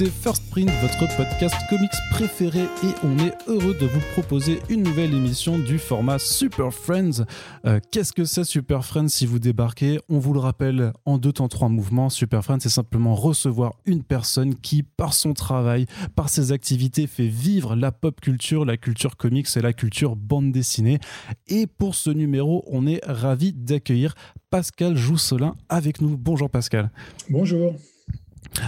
écoutez First Print, votre podcast comics préféré et on est heureux de vous proposer une nouvelle émission du format Super Friends. Euh, qu'est-ce que c'est Super Friends si vous débarquez? On vous le rappelle en deux temps trois mouvements. Super Friends c'est simplement recevoir une personne qui par son travail, par ses activités fait vivre la pop culture, la culture comics et la culture bande dessinée. Et pour ce numéro, on est ravi d'accueillir Pascal Jousselin avec nous. Bonjour Pascal. Bonjour.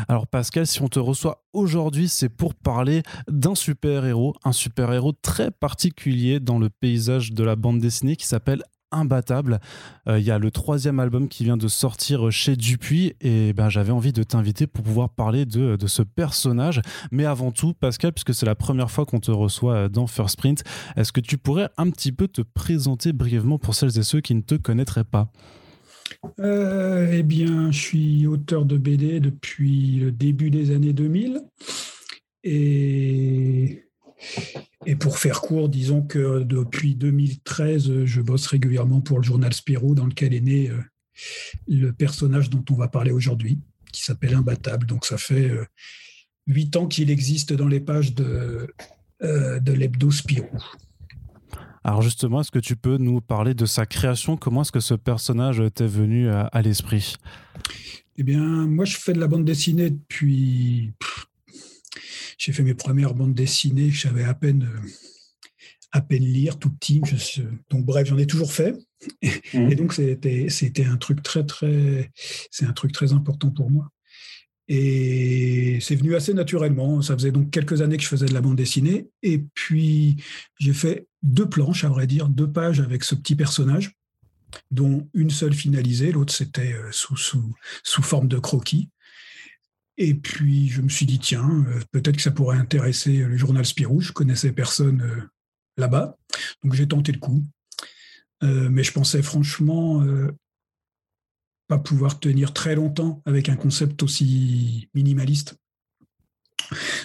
Alors Pascal, si on te reçoit aujourd'hui, c'est pour parler d'un super-héros, un super-héros très particulier dans le paysage de la bande dessinée qui s'appelle Imbattable. Euh, il y a le troisième album qui vient de sortir chez Dupuis et ben, j'avais envie de t'inviter pour pouvoir parler de, de, ce personnage. Mais avant tout, Pascal, puisque c'est la première fois qu'on te reçoit dans First Print, est-ce que tu pourrais un petit peu te présenter brièvement pour celles et ceux qui ne te connaîtraient pas? Euh, eh bien, je suis auteur de BD depuis le début des années 2000. Et, pour faire court, disons que depuis 2013, je bosse régulièrement pour le journal Spirou, dans lequel est né euh, le personnage dont on va parler aujourd'hui, qui s'appelle Imbattable. Donc, ça fait euh, huit ans qu'il existe dans les pages de, de l'hebdo Spirou. Alors justement, est-ce que tu peux nous parler de sa création? Comment est-ce que ce personnage t'est venu à, l'esprit? Eh bien, moi, je fais de la bande dessinée depuis... J'ai fait mes premières bandes dessinées que j'avais à peine, à peine lire, tout petit. Donc bref, j'en ai toujours fait. Mmh. Et donc c'était, c'était un truc très très, c'est un truc très important pour moi. Et c'est venu assez naturellement. Ça faisait donc quelques années que je faisais de la bande dessinée. Et puis, j'ai fait deux planches, à vrai dire, deux pages avec ce petit personnage, dont une seule finalisée, l'autre c'était euh, sous, forme de croquis. Et puis, je me suis dit, tiens, euh, peut-être que ça pourrait intéresser le journal Spirou. Je connaissais personne euh, là-bas. Donc, j'ai tenté le coup. mais je pensais franchement pas pouvoir tenir très longtemps avec un concept aussi minimaliste.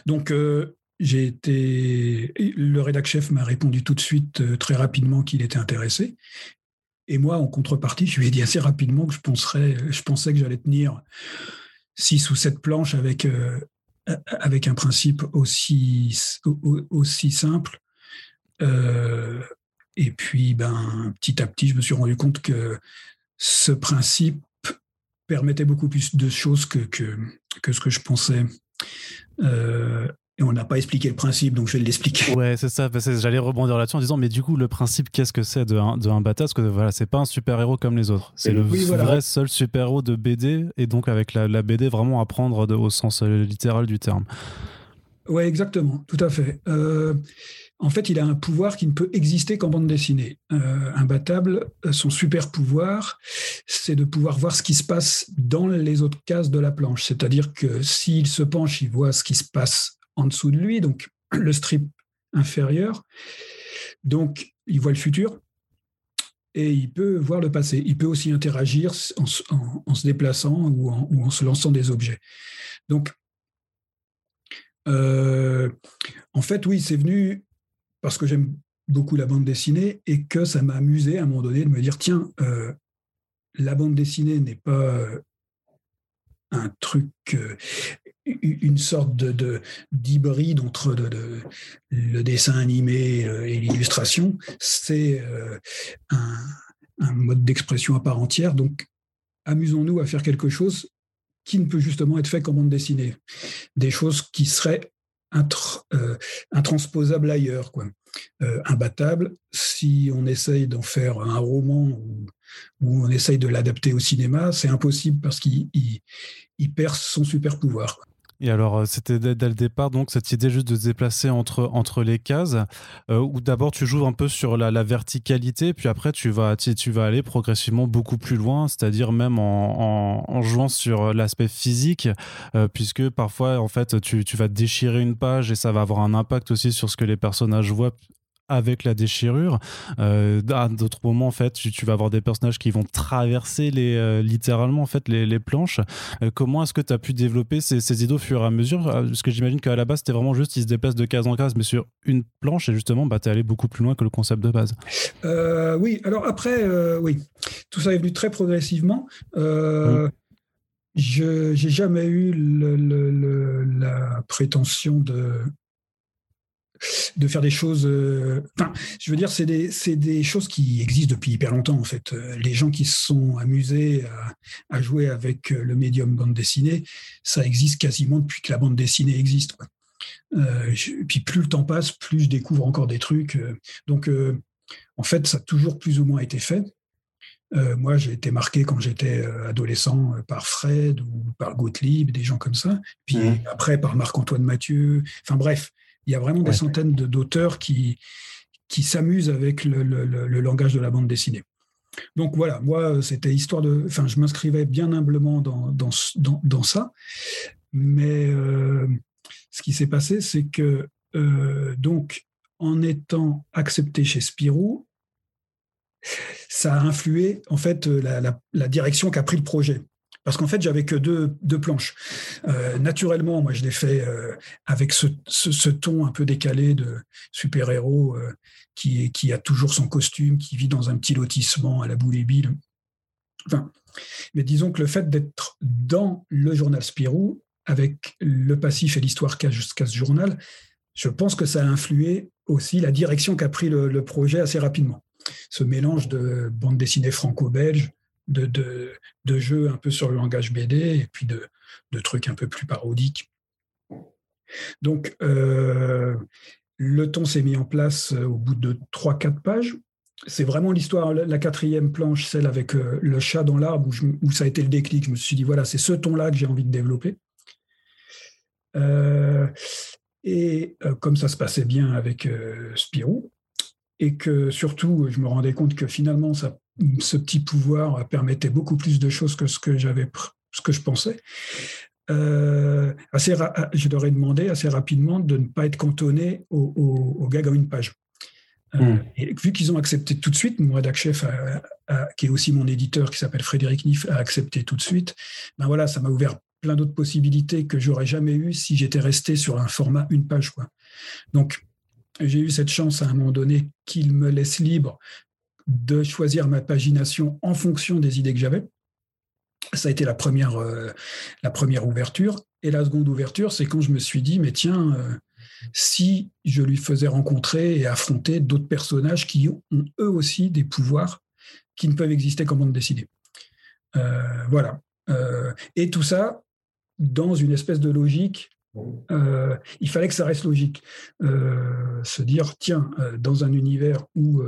Donc, euh, j'ai été. Le rédac chef m'a répondu tout de suite, euh, très rapidement, qu'il était intéressé. Et moi, en contrepartie, je lui ai dit assez rapidement que je, penserais, je pensais que j'allais tenir six ou sept planches avec, euh, avec un principe aussi, aussi simple. et puis, ben, petit à petit, je me suis rendu compte que ce principe permettait beaucoup plus de choses que, que, que ce que je pensais. Euh, et on n'a pas expliqué le principe, donc je vais l'expliquer. Ouais, c'est ça. J'allais rebondir là-dessus en disant, mais du coup, le principe, qu'est-ce que c'est de un, de un Parce que voilà, c'est pas un super-héros comme les autres. C'est le vrai seul super-héros de BD, et donc avec la, la BD vraiment à prendre au sens euh, littéral du terme. Ouais, exactement, tout à fait. Euh, en fait, il a un pouvoir qui ne peut exister qu'en bande dessinée. Euh, imbattable, euh, son super pouvoir, c'est de pouvoir voir ce qui se passe dans les autres cases de la planche. C'est-à-dire que s'il se penche, il voit ce qui se passe en dessous de lui, donc le strip inférieur. Donc, il voit le futur et il peut voir le passé. Il peut aussi interagir en, se déplaçant ou en, se lançant des objets. Donc, euh, en fait, oui, c'est venu parce que j'aime beaucoup la bande dessinée et que ça m'a amusé à un moment donné de me dire tiens, euh, la bande dessinée n'est pas euh, un truc, euh, une sorte de d'hybride entre le dessin animé et l'illustration. C'est un, un, mode d'expression à part entière. Donc, amusons-nous à faire quelque chose qui ne peut justement être fait qu'en bande dessinée. Des choses qui seraient euh, intransposable ailleurs. Euh, imbattable. Si on essaye d'en faire un roman ou, on essaye de l'adapter au cinéma, c'est impossible parce qu'il il, perd son super pouvoir. Et alors, euh, c'était dès, le départ, donc, cette idée juste de se déplacer entre, les cases, euh, où d'abord tu joues un peu sur la, verticalité, puis après tu vas, aller progressivement beaucoup plus loin, c'est-à-dire même en, jouant sur l'aspect physique, euh, puisque parfois, en fait, tu, tu vas déchirer une page et ça va avoir un impact aussi sur ce que les personnages voient avec la déchirure. Euh, à d'autres moments, en fait, tu, vas avoir des personnages qui vont traverser les, euh, littéralement en fait, les, les planches. Euh, comment est-ce que tu as pu développer ces, ces, idées au fur et à mesure? Parce que j'imagine qu'à la base, c'était vraiment juste, ils se déplacent de case en case, mais sur une planche, et justement, bah, tu es allé beaucoup plus loin que le concept de base. oui, alors après, oui, tout ça est venu très progressivement. Mmh. je n'ai jamais eu la prétention de, de faire des choses. Euh, enfin, je veux dire, c'est des, des, choses qui existent depuis hyper longtemps, en fait. Les gens qui se sont amusés à, jouer avec le médium bande dessinée, ça existe quasiment depuis que la bande dessinée existe. Euh, puis plus le temps passe, plus je découvre encore des trucs. Donc, en fait, ça a toujours plus ou moins été fait. Euh, moi, j'ai été marqué quand j'étais euh, adolescent euh, par Fred ou par Gottlieb, des gens comme ça. Puis mmh. après, par Marc-Antoine Mathieu. Enfin bref, il y a vraiment des centaines d'auteurs qui, qui s'amusent avec le, langage de la bande dessinée. Donc voilà, moi, c'était histoire de. Enfin, je m'inscrivais bien humblement dans, dans, dans, ça. Mais ce qui s'est passé, c'est que, donc, en étant accepté chez Spirou, ça a influé en fait euh, la, direction qu'a pris le projet. Parce qu'en fait, j'avais que deux, deux planches. Euh, naturellement, moi, je l'ai fait euh, avec ce, ton un peu décalé de super-héros qui, qui a toujours son costume, qui vit dans un petit lotissement à la boule et bille. Enfin, mais disons que le fait d'être dans le journal Spirou, avec le passif et l'histoire qu'a jusqu'à ce journal, je pense que ça a influé aussi la direction qu'a pris le projet assez rapidement ce mélange de bande dessinée franco-belge, de, de, jeux un peu sur le langage BD et puis de, trucs un peu plus parodiques. Donc, euh, le ton s'est mis en place euh, au bout de 3-4 pages. C'est vraiment l'histoire, la quatrième planche, celle avec euh, le chat dans l'arbre, où, ça a été le déclic. Je me suis dit, voilà, c'est ce ton-là que j'ai envie de développer. et comme ça se passait bien avec Spirou, et que surtout, je me rendais compte que finalement, ça, ce petit pouvoir permettait beaucoup plus de choses que ce que j'avais, ce que je pensais. Euh, assez je leur ai demandé assez rapidement de ne pas être cantonné au, au, gag en une page. Euh, hmm. et vu qu'ils ont accepté tout de suite, mon rédac chef, qui est aussi mon éditeur, qui s'appelle Frédéric Niff, a accepté tout de suite. Ben voilà, ça m'a ouvert plein d'autres possibilités que j'aurais jamais eues si j'étais resté sur un format une page. Quoi. Donc, j'ai eu cette chance à un moment donné qu'il me laisse libre de choisir ma pagination en fonction des idées que j'avais. Ça a été la première, euh, la première ouverture. Et la seconde ouverture, c'est quand je me suis dit, mais tiens, euh, si je lui faisais rencontrer et affronter d'autres personnages qui ont eux aussi des pouvoirs qui ne peuvent exister qu'en bande dessinée. Euh, voilà. et tout ça dans une espèce de logique il fallait que ça reste logique. Se dire, tiens, dans un univers où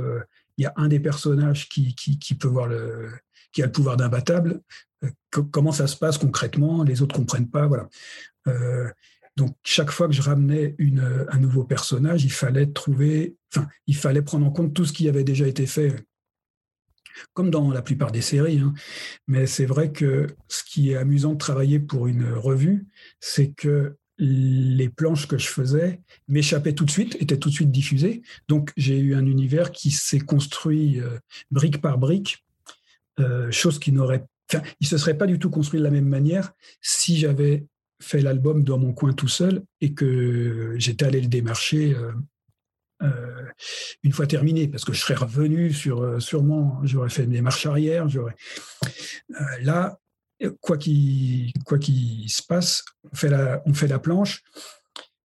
il y a un des personnages qui, qui, peut voir le, qui a le pouvoir d'imbattable, comment ça se passe concrètement Les autres comprennent pas, voilà. donc chaque fois que je ramenais un nouveau personnage, il fallait trouver, enfin, il fallait prendre en compte tout ce qui avait déjà été fait comme dans la plupart des séries. Hein. Mais c'est vrai que ce qui est amusant de travailler pour une revue, c'est que les planches que je faisais m'échappaient tout de suite, étaient tout de suite diffusées. Donc j'ai eu un univers qui s'est construit euh, brique par brique, euh, chose qui n'aurait, enfin, il se serait pas du tout construit de la même manière si j'avais fait l'album dans mon coin tout seul et que j'étais allé le démarcher euh, une fois terminé, parce que je serais revenu sur sûrement, j'aurais fait mes marches arrière, j'aurais. là, quoi qu'il se passe, on fait, la, planche,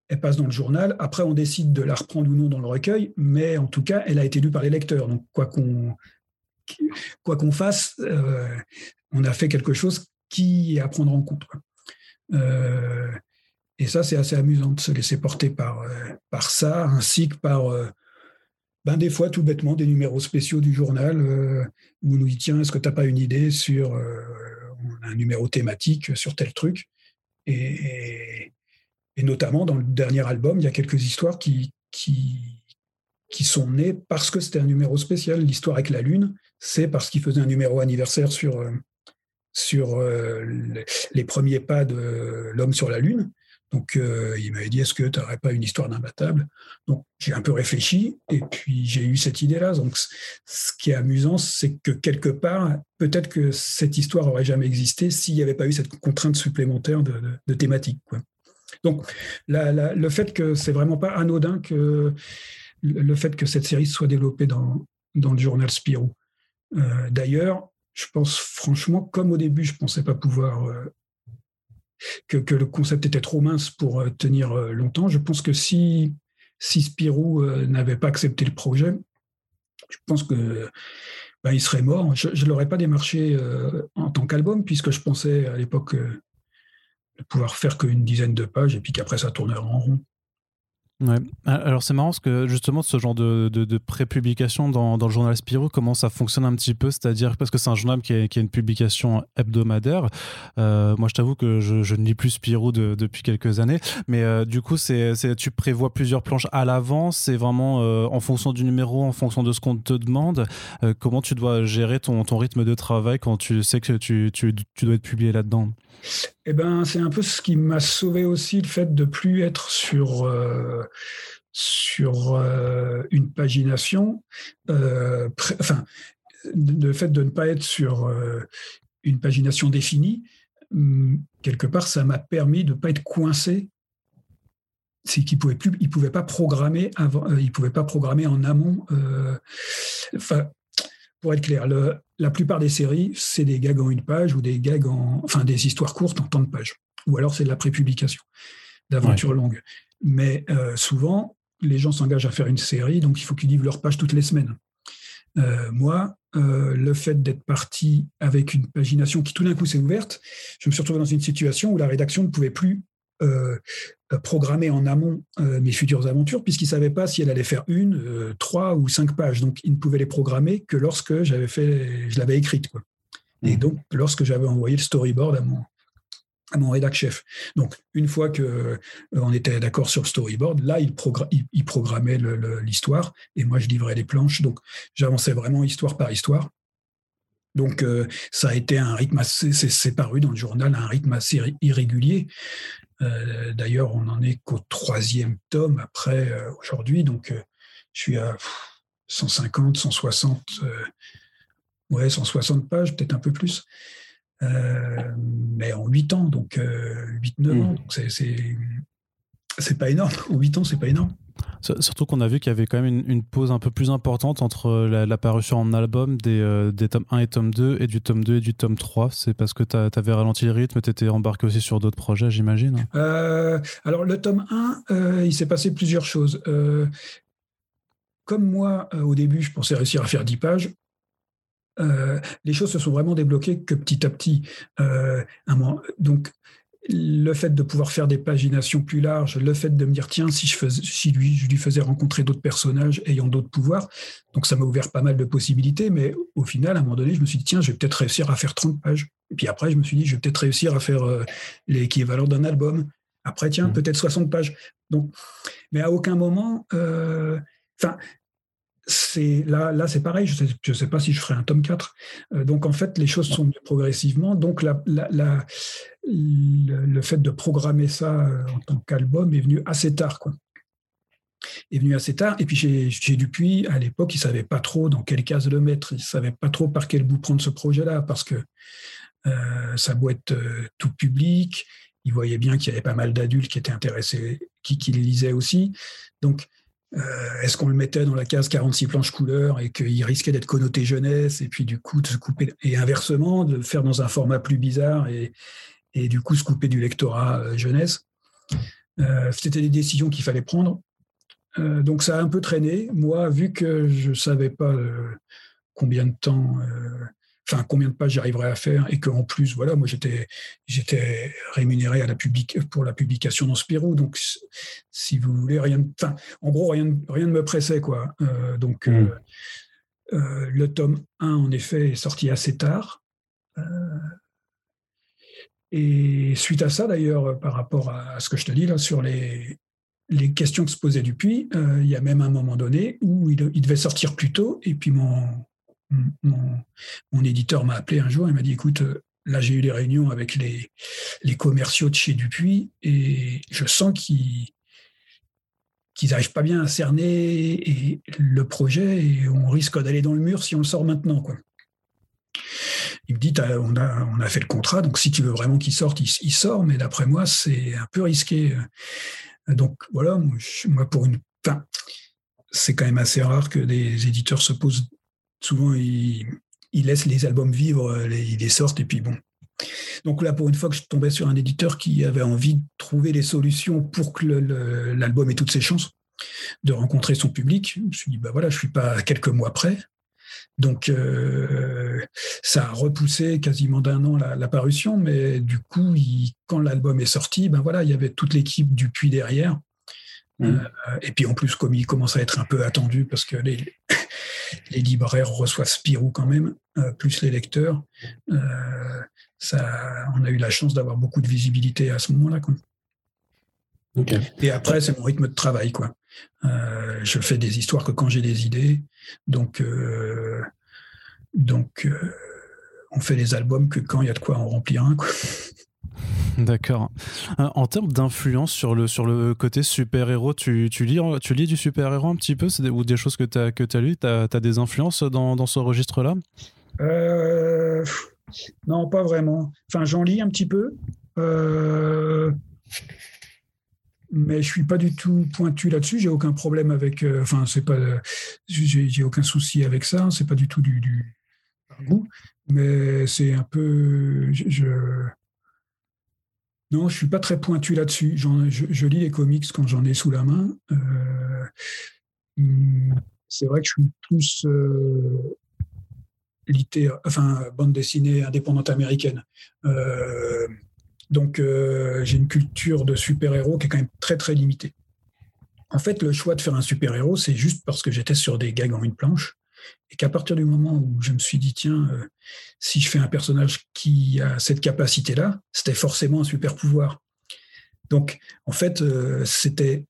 elle passe dans le journal. Après, on décide de la reprendre ou non dans le recueil, mais en tout cas, elle a été lue par les lecteurs. Donc, quoi qu'on fasse, euh, on a fait quelque chose qui est à prendre en compte. Euh, et ça, c'est assez amusant de se laisser porter par, euh, ça, ainsi que par ben, des fois, tout bêtement, des numéros spéciaux du journal où on nous dit tiens, est-ce que tu n'as pas une idée sur un numéro thématique sur tel truc. Et, notamment dans le dernier album, il y a quelques histoires qui, qui, qui sont nées parce que c'était un numéro spécial. L'histoire avec la Lune, c'est parce qu'il faisait un numéro anniversaire sur, euh, sur euh, les premiers pas de l'homme sur la Lune. Donc, euh, il m'avait dit, est-ce que tu n'aurais pas une histoire d'imbattable Donc, j'ai un peu réfléchi et puis j'ai eu cette idée-là. Donc, ce qui est amusant, c'est que quelque part, peut-être que cette histoire aurait jamais existé s'il n'y avait pas eu cette contrainte supplémentaire de, thématique. Donc, le fait que c'est vraiment pas anodin que le fait que cette série soit développée dans, dans le journal Spirou. Euh, d'ailleurs, je pense franchement, comme au début, je ne pensais pas pouvoir euh, que, le concept était trop mince pour tenir longtemps. Je pense que si, si Spirou n'avait pas accepté le projet, je pense que il serait mort. Je ne l'aurais pas démarché en tant qu'album, puisque je pensais à l'époque de pouvoir faire qu'une dizaine de pages et puis qu'après ça tournerait en rond. Ouais. Alors c'est marrant parce que justement ce genre de, de, pré-publication dans, dans, le journal Spirou, comment ça fonctionne un petit peu, c'est-à-dire parce que c'est un journal qui a, qui une publication hebdomadaire. Euh, moi je t'avoue que je, je, ne lis plus Spirou depuis quelques années, mais euh, du coup c'est, tu prévois plusieurs planches à l'avance, c'est vraiment euh, en fonction du numéro, en fonction de ce qu'on te demande. comment tu dois gérer ton, ton rythme de travail quand tu sais que tu, tu, tu dois être publié là-dedans? Eh ben, c'est un peu ce qui m'a sauvé aussi le fait de plus être sur euh, sur euh, une pagination, euh, enfin, le fait de ne pas être sur une pagination définie, hum, quelque part, ça m'a permis de ne pas être coincé. C'est qu'il pouvait plus, il pouvait pas programmer avant, il pouvait pas programmer en amont. Enfin, pour être clair, le, la plupart des séries, c'est des gags en une page ou des gags en, enfin, des histoires courtes en temps de page. Ou alors c'est de la prépublication, d'aventures longues. Mais euh, souvent, les gens s'engagent à faire une série, donc il faut qu'ils livrent leur page toutes les semaines. Euh, moi, euh, le fait d'être parti avec une pagination qui tout d'un coup s'est ouverte, je me suis retrouvé dans une situation où la rédaction ne pouvait plus euh, programmer en amont euh, mes futures aventures, puisqu'il ne savait pas si elle allait faire une, euh, trois ou cinq pages. Donc, il ne pouvait les programmer que lorsque j'avais fait, je l'avais écrite. Quoi. Et mmh. donc, lorsque j'avais envoyé le storyboard à mon, à mon rédac chef. Donc, une fois que on était d'accord sur le storyboard, là, il, il programmait l'histoire et moi, je livrais les planches. Donc, j'avançais vraiment histoire par histoire. Donc, ça a été un rythme assez, c'est paru dans le journal, un rythme assez irrégulier. Euh, d'ailleurs, on n'en est qu'au troisième tome après euh, aujourd'hui, donc euh, je suis à 150, 160, ouais, 160 pages, peut-être un peu plus. mais en 8 ans, donc 8-9 ans, mmh. c'est pas énorme. En 8 ans, c'est pas énorme. Surtout qu'on a vu qu'il y avait quand même une, pause un peu plus importante entre euh, la, parution en album des, euh, des tomes 1 et tome 2 et du tome 2 et du tome 3. C'est parce que tu avais ralenti le rythme, tu étais embarqué aussi sur d'autres projets, j'imagine euh, Alors, le tome 1, il s'est passé plusieurs choses. comme moi, au début, je pensais réussir à faire 10 pages, les choses se sont vraiment débloquées que petit à petit. donc, le fait de pouvoir faire des paginations plus larges, le fait de me dire tiens si je faisais, si lui je lui faisais rencontrer d'autres personnages ayant d'autres pouvoirs, donc ça m'a ouvert pas mal de possibilités, mais au final à un moment donné je me suis dit tiens je vais peut-être réussir à faire 30 pages, et puis après je me suis dit je vais peut-être réussir à faire euh, l'équivalent d'un album, après tiens mmh. peut-être 60 pages, donc mais à aucun moment, euh, enfin c'est là, là c'est pareil. Je ne sais, sais, pas si je ferai un tome 4. Euh, donc en fait, les choses sont progressivement. Donc la, la, le, fait de programmer ça euh, en tant qu'album est venu assez tard, quoi. Est venu assez tard. Et puis j'ai Dupuis, à l'époque, il savait pas trop dans quelle case le mettre. Il savait pas trop par quel bout prendre ce projet-là, parce que euh, ça doit être tout public. Il voyait bien qu'il y avait pas mal d'adultes qui étaient intéressés, qui, qui le lisaient aussi. Donc euh, est-ce qu'on le mettait dans la case 46 planches couleurs et qu'il risquait d'être connoté jeunesse et puis du coup de se couper et inversement de le faire dans un format plus bizarre et, et du coup se couper du lectorat euh, jeunesse? Euh, C'était des décisions qu'il fallait prendre. donc ça a un peu traîné. Moi, vu que je savais pas combien de temps enfin combien de pages j'arriverais à faire et qu'en plus voilà moi j'étais j'étais rémunéré à la public, pour la publication dans Spirou. Donc si vous voulez rien enfin en gros rien rien ne me pressait quoi. Euh, donc euh, hmm. euh, le tome 1 en effet est sorti assez tard. Et suite à ça d'ailleurs par rapport à ce que je te dis là sur les les questions que se posait Dupuis, il y a même un moment donné où il, il devait sortir plus tôt, et puis mon, mon, éditeur m'a appelé un jour et m'a dit écoute, euh, là j'ai eu des réunions avec les, commerciaux de chez Dupuis et je sens qu'ils n'arrivent pas bien à cerner et le projet et on risque d'aller dans le mur si on sort maintenant. Il me dit on a, fait le contrat, donc si tu veux vraiment qu'il sorte, il, sort, mais d'après moi, c'est un peu risqué. Donc voilà, pour une. C'est quand même assez rare que des éditeurs se posent souvent, ils, laissent les albums vivre, ils les sortent, et puis bon, Donc là, pour une fois que je tombais sur un éditeur qui avait envie de trouver les solutions pour que l'album ait toutes ses chances de rencontrer son public, je me suis dit, bah voilà, je suis pas quelques mois près. Donc, euh, ça a repoussé quasiment d'un an la, parution, mais du coup, quand l'album est sorti, ben voilà, il y avait toute l'équipe du Puy derrière. Mmh. Euh, et puis en plus, comme il commence à être un peu attendu, parce que les, les libraires reçoivent Spirou quand même, euh, plus les lecteurs, ça, on a eu la chance d'avoir beaucoup de visibilité à ce moment-là. Et après, c'est mon rythme de travail. Quoi. Euh, je fais des histoires que quand j'ai des idées. Donc, euh, donc euh, on fait les albums que quand il y a de quoi en remplir un. D'accord. En termes d'influence sur le, sur le côté super-héros, tu, lis, tu lis du super-héros un petit peu? Ou des choses que tu as, as lues Tu as, des influences dans, dans ce registre-là? Non, pas vraiment. Enfin, j'en lis un petit peu mais je suis pas du tout pointu là-dessus. J'ai aucun problème avec. Euh, enfin, c'est pas. J'ai aucun souci avec ça. C'est pas du tout du, du goût, mais c'est un peu. Je, non, je suis pas très pointu là-dessus. Je, lis les comics quand j'en ai sous la main. Euh, c'est vrai que je suis plus euh, enfin bande dessinée indépendante américaine. Euh, donc, euh, j'ai une culture de super-héros qui est quand même très, très limitée. En fait, le choix de faire un super-héros, c'est juste parce que j'étais sur des gags en une planche. Et qu'à partir du moment où je me suis dit, tiens, euh, si je fais un personnage qui a cette capacité-là, c'était forcément un super pouvoir. Donc, en fait, euh, c'était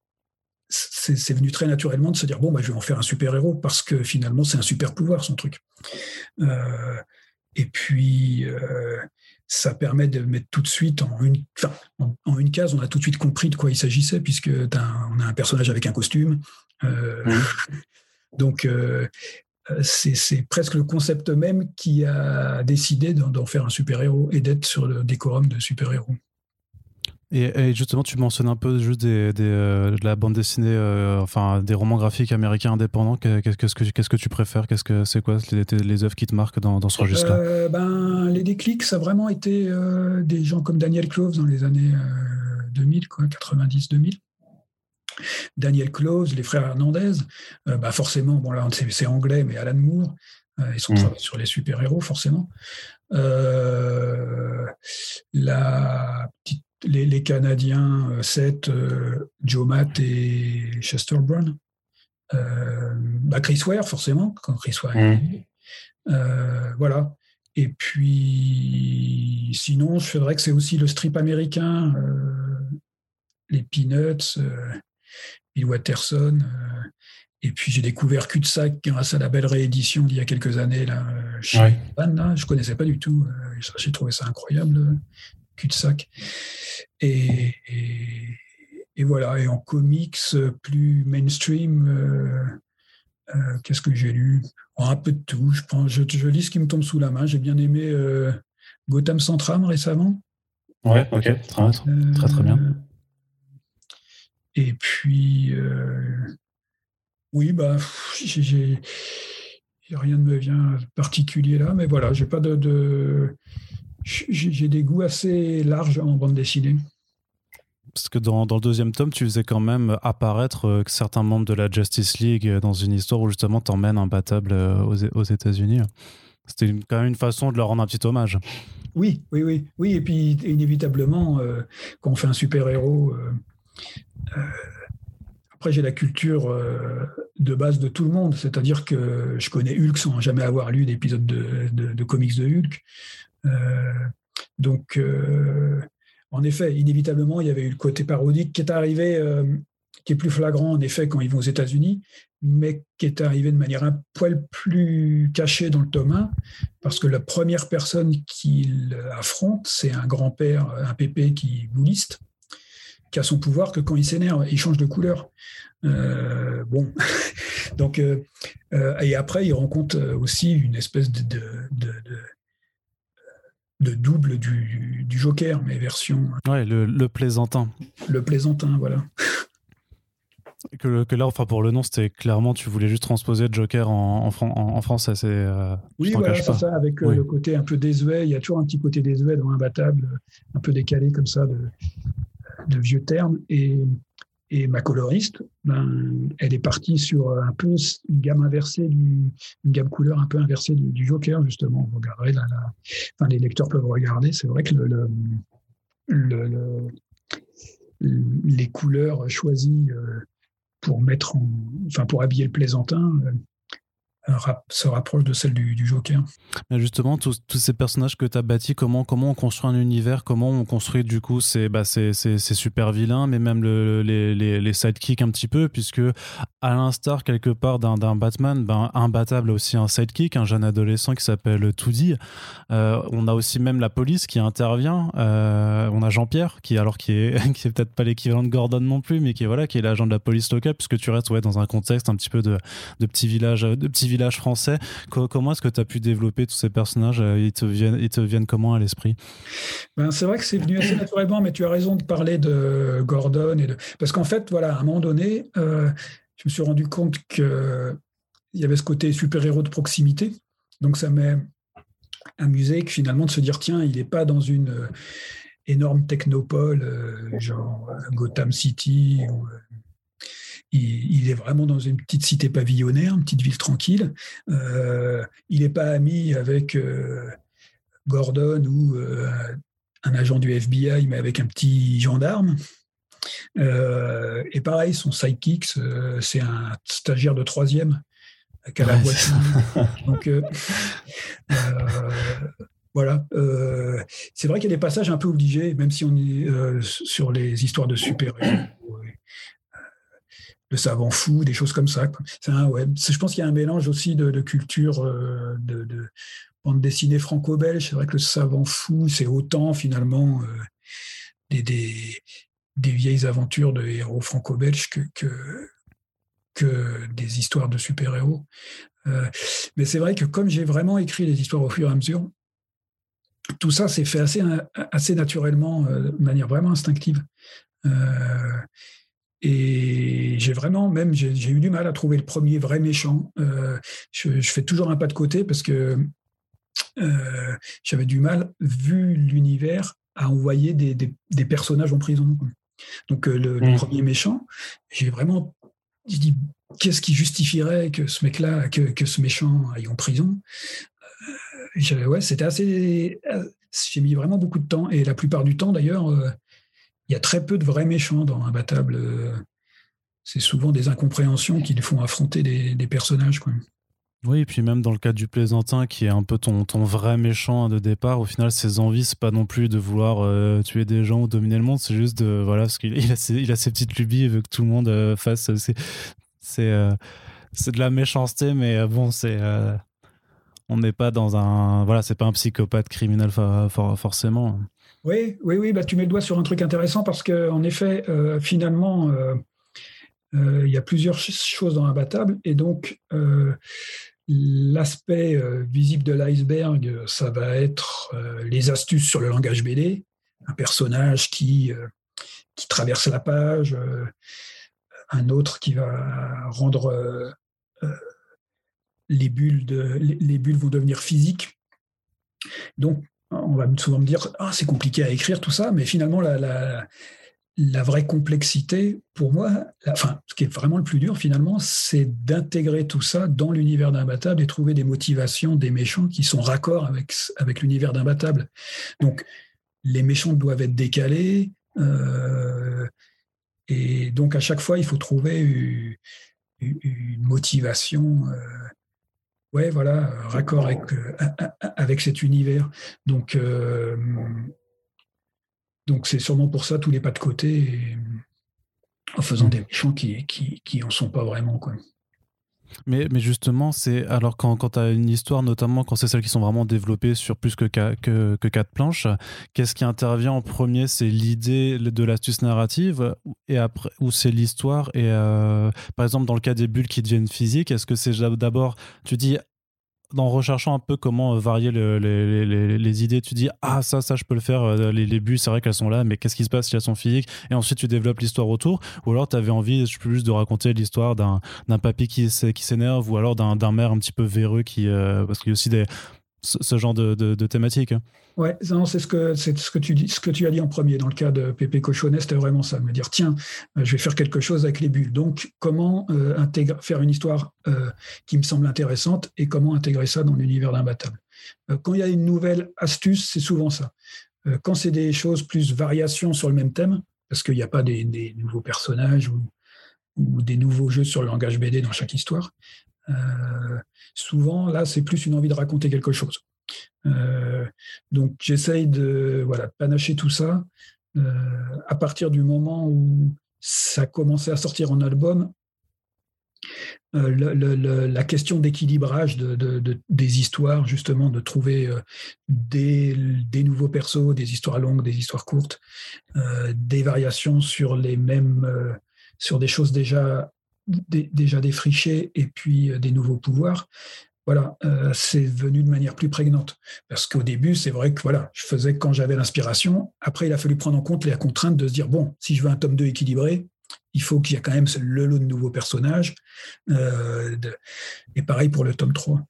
c'est venu très naturellement de se dire bon bah je vais en faire un super héros parce que finalement c'est un super pouvoir son truc et puis ça permet de mettre tout de suite en une, en, une case, on a tout de suite compris de quoi il s'agissait, puisque on a un personnage avec un costume. Euh, donc, euh, c'est presque le concept même qui a décidé d'en faire un super-héros et d'être sur le décorum de super-héros. Et, justement, tu mentionnes un peu juste des, euh, de la bande dessinée, euh, enfin des romans graphiques américains indépendants. Qu'est-ce que, tu préfères? Qu'est-ce que c'est quoi les, les, œuvres qui te marquent dans, dans ce registre-là? Euh, Ben les déclics, ça a vraiment été des gens comme Daniel Close dans les années 2000, quoi, 90-2000. Daniel Close, les frères Hernandez, bah forcément, bon là c'est, anglais, mais Alan Moore, ils sont mmh. sur les super-héros forcément. la petite les, Canadiens, euh, Seth, euh, Joe Matt et Chester Brown. Euh, bah Chris Ware, forcément, quand Chris Ware mmh. voilà. Et puis, sinon, je ferais que c'est aussi le strip américain, les Peanuts, Bill Watterson. et puis, j'ai découvert Cul-de-Sac grâce à la belle réédition d'il y a quelques années, là, chez ouais. je ne connaissais pas du tout. j'ai trouvé ça incroyable cul-de-sac. Et, et, voilà, et en comics plus mainstream, euh, euh, qu'est-ce que j'ai lu? Oh, Un peu de tout. Je, prends, je, lis ce qui me tombe sous la main. J'ai bien aimé euh, Gotham Central récemment. Ouais, ok, très, très, très bien. Et puis, oui, bah, j'ai rien ne me vient particulier là, mais voilà, j'ai pas de, de j'ai des goûts assez larges en bande dessinée. Parce que dans, dans, le deuxième tome, tu faisais quand même apparaître euh, certains membres de la Justice League euh, dans une histoire où justement t'emmènes imbattable euh, aux, aux États-Unis. C'était quand même une façon de leur rendre un petit hommage. Oui, oui, oui. Oui, et puis inévitablement, quand on fait un super-héros, après j'ai la culture de base de tout le monde, c'est-à-dire que je connais Hulk sans jamais avoir lu d'épisode de, de, comics de Hulk. Euh, donc, euh, en effet, inévitablement, il y avait eu le côté parodique qui est arrivé, euh, qui est plus flagrant en effet quand ils vont aux États-Unis, mais qui est arrivé de manière un poil plus cachée dans le tome 1, parce que la première personne qu'il affronte, c'est un grand-père, un pépé qui bouliste, qui a son pouvoir que quand il s'énerve, il change de couleur. bon, donc, et après, il rencontre aussi une espèce de, de de double du, Joker, mais version. Ouais, le, plaisantin. Le plaisantin, voilà. Que, que, là, enfin pour le nom, c'était clairement, tu voulais juste transposer Joker en, en, en français. C'est, euh, oui, voilà, c'est ça, avec euh, le côté un peu désuet. Il y a toujours un petit côté désuet dans Imbattable, un peu décalé comme ça de, de vieux termes. Et, et ma coloriste, ben, elle est partie sur un peu une gamme inversée, du, une gamme couleur un peu inversée du, Joker, justement. Vous les lecteurs peuvent regarder. C'est vrai que le, le, les couleurs choisies euh, pour mettre en, enfin, pour habiller le plaisantin, se rapproche de celle du, Joker. Justement, tous, ces personnages que tu as bâtis, comment, comment on construit un univers, comment on construit du coup ces, bah, ces, super vilains, mais même le, les, les, les, sidekicks un petit peu, puisque à l'instar quelque part d'un Batman, ben, imbattable aussi un sidekick, un jeune adolescent qui s'appelle Toody. Euh, on a aussi même la police qui intervient. Euh, on a Jean-Pierre qui alors qui est, qui est peut-être pas l'équivalent de Gordon non plus, mais qui voilà qui est l'agent de la police locale, puisque tu restes ouais, dans un contexte un petit peu de, de petit village, de petit village français. comment est-ce que tu as pu développer tous ces personnages? Euh, ils te, viennent, ils te viennent comment à l'esprit? Ben, C'est vrai que c'est venu assez naturellement, mais tu as raison de parler de Gordon. Et de... Parce qu'en fait, voilà, à un moment donné, euh, je me suis rendu compte qu'il y avait ce côté super-héros de proximité. Donc ça m'a amusé que finalement de se dire, tiens, il n'est pas dans une euh, énorme technopole, genre Gotham City ou il, est vraiment dans une petite cité pavillonnaire, une petite ville tranquille. Euh, il n'est pas ami avec euh, Gordon ou euh, un agent du FBI, mais avec un petit gendarme. et pareil, son sidekick, c'est un stagiaire de troisième qui a la voiture. Donc, voilà. c'est vrai qu'il y a des passages un peu obligés, même si on est sur les histoires de super-héros le savant fou, des choses comme ça. Un, ouais, je pense qu'il y a un mélange aussi de, culture euh, de, bande dessinée franco-belge. C'est vrai que le savant fou, c'est autant finalement euh, des, vieilles aventures de héros franco-belges que, que, des histoires de super-héros. Euh, mais c'est vrai que comme j'ai vraiment écrit les histoires au fur et à mesure, tout ça s'est fait assez naturellement, de manière vraiment instinctive. Et j'ai vraiment, même, j'ai eu du mal à trouver le premier vrai méchant. Euh, je, fais toujours un pas de côté parce que euh, j'avais du mal, vu l'univers, à envoyer des, des, personnages en prison. Donc euh, le, mmh. premier méchant, j'ai vraiment dit qu'est-ce qui justifierait que ce mec-là, que, que, ce méchant aille en prison? Ouais, c'était assez. J'ai mis vraiment beaucoup de temps et la plupart du temps d'ailleurs il y a très peu de vrais méchants dans Imbattable. C'est souvent des incompréhensions qui font affronter des, personnages. Oui, et puis même dans le cas du plaisantin, qui est un peu ton, vrai méchant de départ, au final, ses envies, c'est pas non plus de vouloir euh, tuer des gens ou dominer le monde, c'est juste de. Voilà, parce qu'il il a, ses, petites lubies, il veut que tout le monde euh, fasse. Euh, c'est de la méchanceté, mais bon, c'est. on n'est pas dans un. Voilà, c'est pas un psychopathe criminel forcément. Oui, oui, oui, bah, tu mets le doigt sur un truc intéressant parce qu'en effet, euh, finalement, euh, euh, il y a plusieurs choses dans Imbattable et donc l'aspect visible de l'iceberg, ça va être les astuces sur le langage BD, un personnage qui, traverse la page, un autre qui va rendre les bulles, les bulles vont devenir physiques. Donc, on va souvent me dire ah, c'est compliqué à écrire tout ça, mais finalement la, la, vraie complexité pour moi, enfin ce qui est vraiment le plus dur finalement, c'est d'intégrer tout ça dans l'univers d'imbattable et trouver des motivations des méchants qui sont raccords avec, avec l'univers d'imbattable. Donc les méchants doivent être décalés. Euh, et donc à chaque fois, il faut trouver une, motivation euh, ouais, voilà, raccord avec, euh, avec cet univers. Donc, euh, donc c'est sûrement pour ça tous les pas de côté, en faisant des méchants qui, qui, qui en sont pas vraiment. Quoi. Mais, justement, c'est alors quand, tu as une histoire, notamment quand c'est celles qui sont vraiment développées sur plus que quatre planches, qu'est-ce qui intervient en premier? C'est l'idée de l'astuce narrative et après, ou c'est l'histoire? Et euh, par exemple, dans le cas des bulles qui deviennent physiques, est-ce que c'est d'abord, tu dis en recherchant un peu comment varier les, idées, tu dis ah ça ça je peux le faire. Les, les buts c'est vrai qu'elles sont là, mais qu'est-ce qui se passe si elles sont physiques? Et ensuite tu développes l'histoire autour. Ou alors tu avais envie plus de raconter l'histoire d'un papy qui qui s'énerve ou alors d'un mère un petit peu véreux qui parce qu'il y a aussi des ce, genre de, thématique. Ouais, c'est ce que ce que tu ce que tu as dit en premier dans le cas de Pépé Cochonnet, c'était vraiment ça, me dire tiens, euh, je vais faire quelque chose avec les bulles. Donc comment euh, intégrer, faire une histoire euh, qui me semble intéressante et comment intégrer ça dans l'univers d'imbattable. quand il y a une nouvelle astuce, c'est souvent ça. quand c'est des choses plus variations sur le même thème, parce qu'il n'y a pas des, nouveaux personnages ou, des nouveaux jeux sur le langage BD dans chaque histoire, euh, souvent, là, c'est plus une envie de raconter quelque chose. Euh, donc, j'essaye de voilà, panacher tout ça. Euh, à partir du moment où ça a commencé à sortir en album, la question d'équilibrage de, des histoires, justement, de trouver des, des, nouveaux persos, des histoires longues, des histoires courtes, des variations sur les mêmes, sur des choses déjà déjà défrichés et puis euh, des nouveaux pouvoirs, voilà, euh, c'est venu de manière plus prégnante. Parce qu'au début, c'est vrai que voilà, je faisais quand j'avais l'inspiration. Après, il a fallu prendre en compte les contraintes de se dire bon, si je veux un tome 2 équilibré, il faut qu'il y ait quand même le lot de nouveaux personnages. Euh, et pareil pour le tome 3.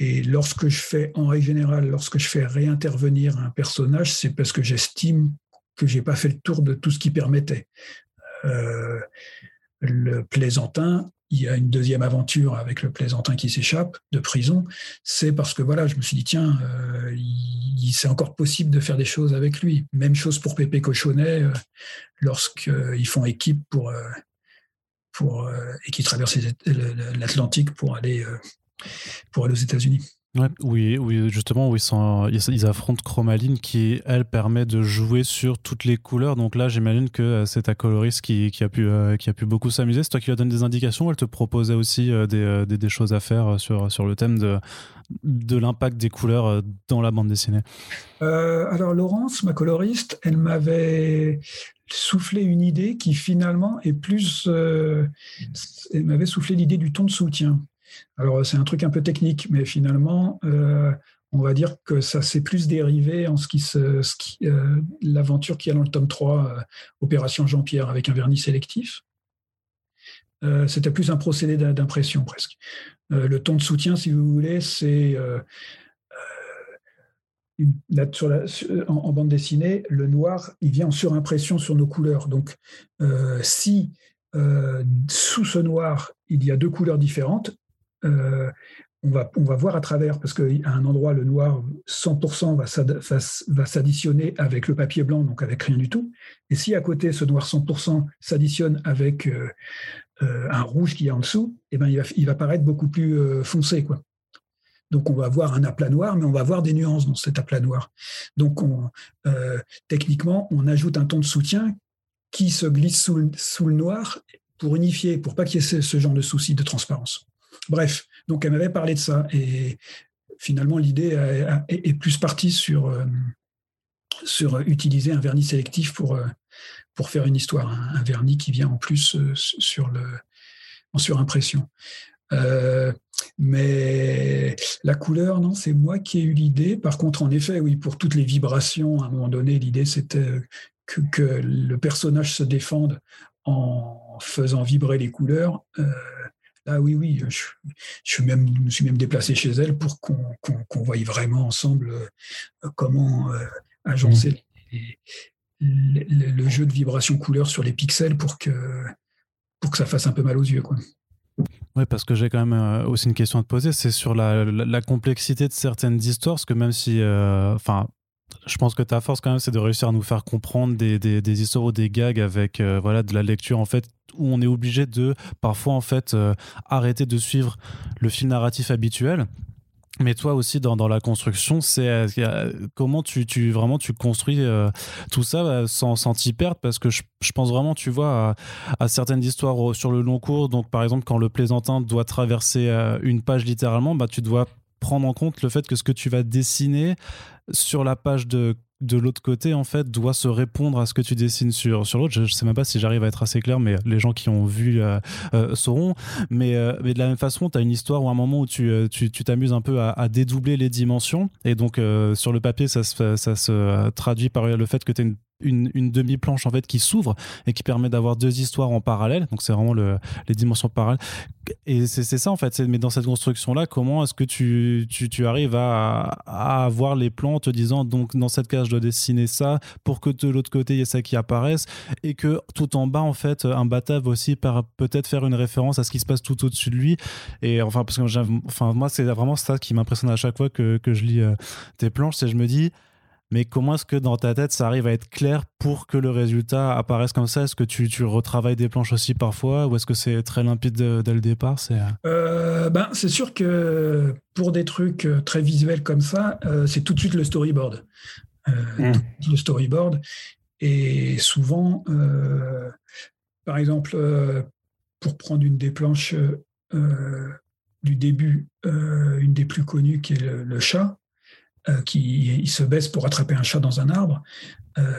et lorsque je fais, en règle générale, lorsque je fais réintervenir un personnage, c'est parce que j'estime que j'ai pas fait le tour de tout ce qui permettait le plaisantin, il y a une deuxième aventure avec le plaisantin qui s'échappe de prison, c'est parce que voilà, je me suis dit, tiens, euh, c'est encore possible de faire des choses avec lui. Même chose pour Pépé Cochonnet, euh, lorsqu'ils font équipe euh, et qu'ils traversent l'Atlantique pour aller aux États-Unis oui, oui, justement, ils, affrontent Chromaline qui, elle, permet de jouer sur toutes les couleurs. Donc là, j'imagine que euh, c'est ta coloriste qui, a pu, euh, qui a pu beaucoup s'amuser. C'est toi qui lui donné des indications. Elle te proposait aussi euh, des, choses à faire sur, le thème de l'impact des couleurs dans la bande dessinée? alors, Laurence, ma coloriste, elle m'avait soufflé une idée qui finalement est plus. elle m'avait soufflé l'idée du ton de soutien. Alors, c'est un truc un peu technique, mais finalement, euh, on va dire que ça s'est plus dérivé en ce qui se, euh, l'aventure qui a dans le tome 3, euh, Opération Jean-Pierre, avec un vernis sélectif. C'était plus un procédé d'impression presque. le ton de soutien, si vous voulez, c'est en, bande dessinée, le noir, il vient en surimpression sur nos couleurs. Donc, si sous ce noir, il y a deux couleurs différentes, euh, on, va, on va voir à travers, parce qu'à un endroit, le noir 100% va s'additionner avec le papier blanc, donc avec rien du tout. Et si à côté, ce noir 100% s'additionne avec euh, euh, un rouge qui est en dessous, eh ben, il, va, il va paraître beaucoup plus foncé. Quoi. Donc on va avoir un aplat noir, mais on va avoir des nuances dans cet aplat noir. Donc on, techniquement, on ajoute un ton de soutien qui se glisse sous sous le noir pour unifier, pour pas qu'il y ait ce, genre de souci de transparence. Bref, donc elle m'avait parlé de ça. Et finalement, l'idée est plus partie sur, euh, sur utiliser un vernis sélectif pour, euh, pour faire une histoire, un, vernis qui vient en plus euh, sur le, en surimpression. mais la couleur, non, c'est moi qui ai eu l'idée. Par contre, en effet, oui, pour toutes les vibrations, à un moment donné, l'idée c'était que, que, le personnage se défende en faisant vibrer les couleurs. Ah oui, oui, je, je, même, me suis même déplacé chez elle pour qu'on voie vraiment ensemble euh, comment euh, agencer mmh. le, jeu de vibration couleur sur les pixels pour que, pour que ça fasse un peu mal aux yeux. Quoi. Oui, parce que j'ai quand même euh, aussi une question à te poser, c'est sur la, complexité de certaines histoires, parce que même si, enfin, je pense que ta force quand même, c'est de réussir à nous faire comprendre des, des, histoires ou des gags avec voilà de la lecture en fait où on est obligé de parfois en fait euh, arrêter de suivre le fil narratif habituel. Mais toi aussi dans, dans la construction c'est euh, comment tu, tu, vraiment tu construis euh, tout ça sans sans t'y perdre? Parce que je, je, pense vraiment tu vois à, certaines histoires sur le long cours. Donc par exemple quand le plaisantin doit traverser une page littéralement bah tu dois prendre en compte le fait que ce que tu vas dessiner sur la page de de l'autre côté, en fait, doit se répondre à ce que tu dessines sur, sur l'autre. Je, ne sais même pas si j'arrive à être assez clair, mais les gens qui ont vu euh, euh, sauront. Mais, euh, mais, de la même façon, tu as une histoire ou un moment où tu t'amuses tu, un peu à, dédoubler les dimensions. Et donc, sur le papier, ça se, ça se traduit par le fait que tu as une une, demi-planche en fait qui s'ouvre et qui permet d'avoir deux histoires en parallèle. Donc c'est vraiment le, les dimensions parallèles. Et c'est ça en fait. Mais dans cette construction là, comment est-ce que tu, tu, arrives à, à, avoir les plans en te disant donc dans cette case je dois dessiner ça pour que de l'autre côté il y ait ça qui apparaisse et que tout en bas en fait un batave aussi peut-être faire une référence à ce qui se passe tout au-dessus de lui. Et enfin parce que enfin moi c'est vraiment ça qui m'impressionne à chaque fois que, je lis euh, tes planches, c'est je me dis mais comment est-ce que dans ta tête ça arrive à être clair pour que le résultat apparaisse comme ça? Est-ce que tu, tu, retravailles des planches aussi parfois ou est-ce que c'est très limpide dès le départ? C'est euh, euh, ben, c'est sûr que pour des trucs euh, très visuels comme ça, c'est tout de suite le storyboard. Mmh. Le storyboard. Et souvent, par exemple, pour prendre une des planches du début, une des plus connues qui est le chat, euh, qui se baisse pour attraper un chat dans un arbre. Euh,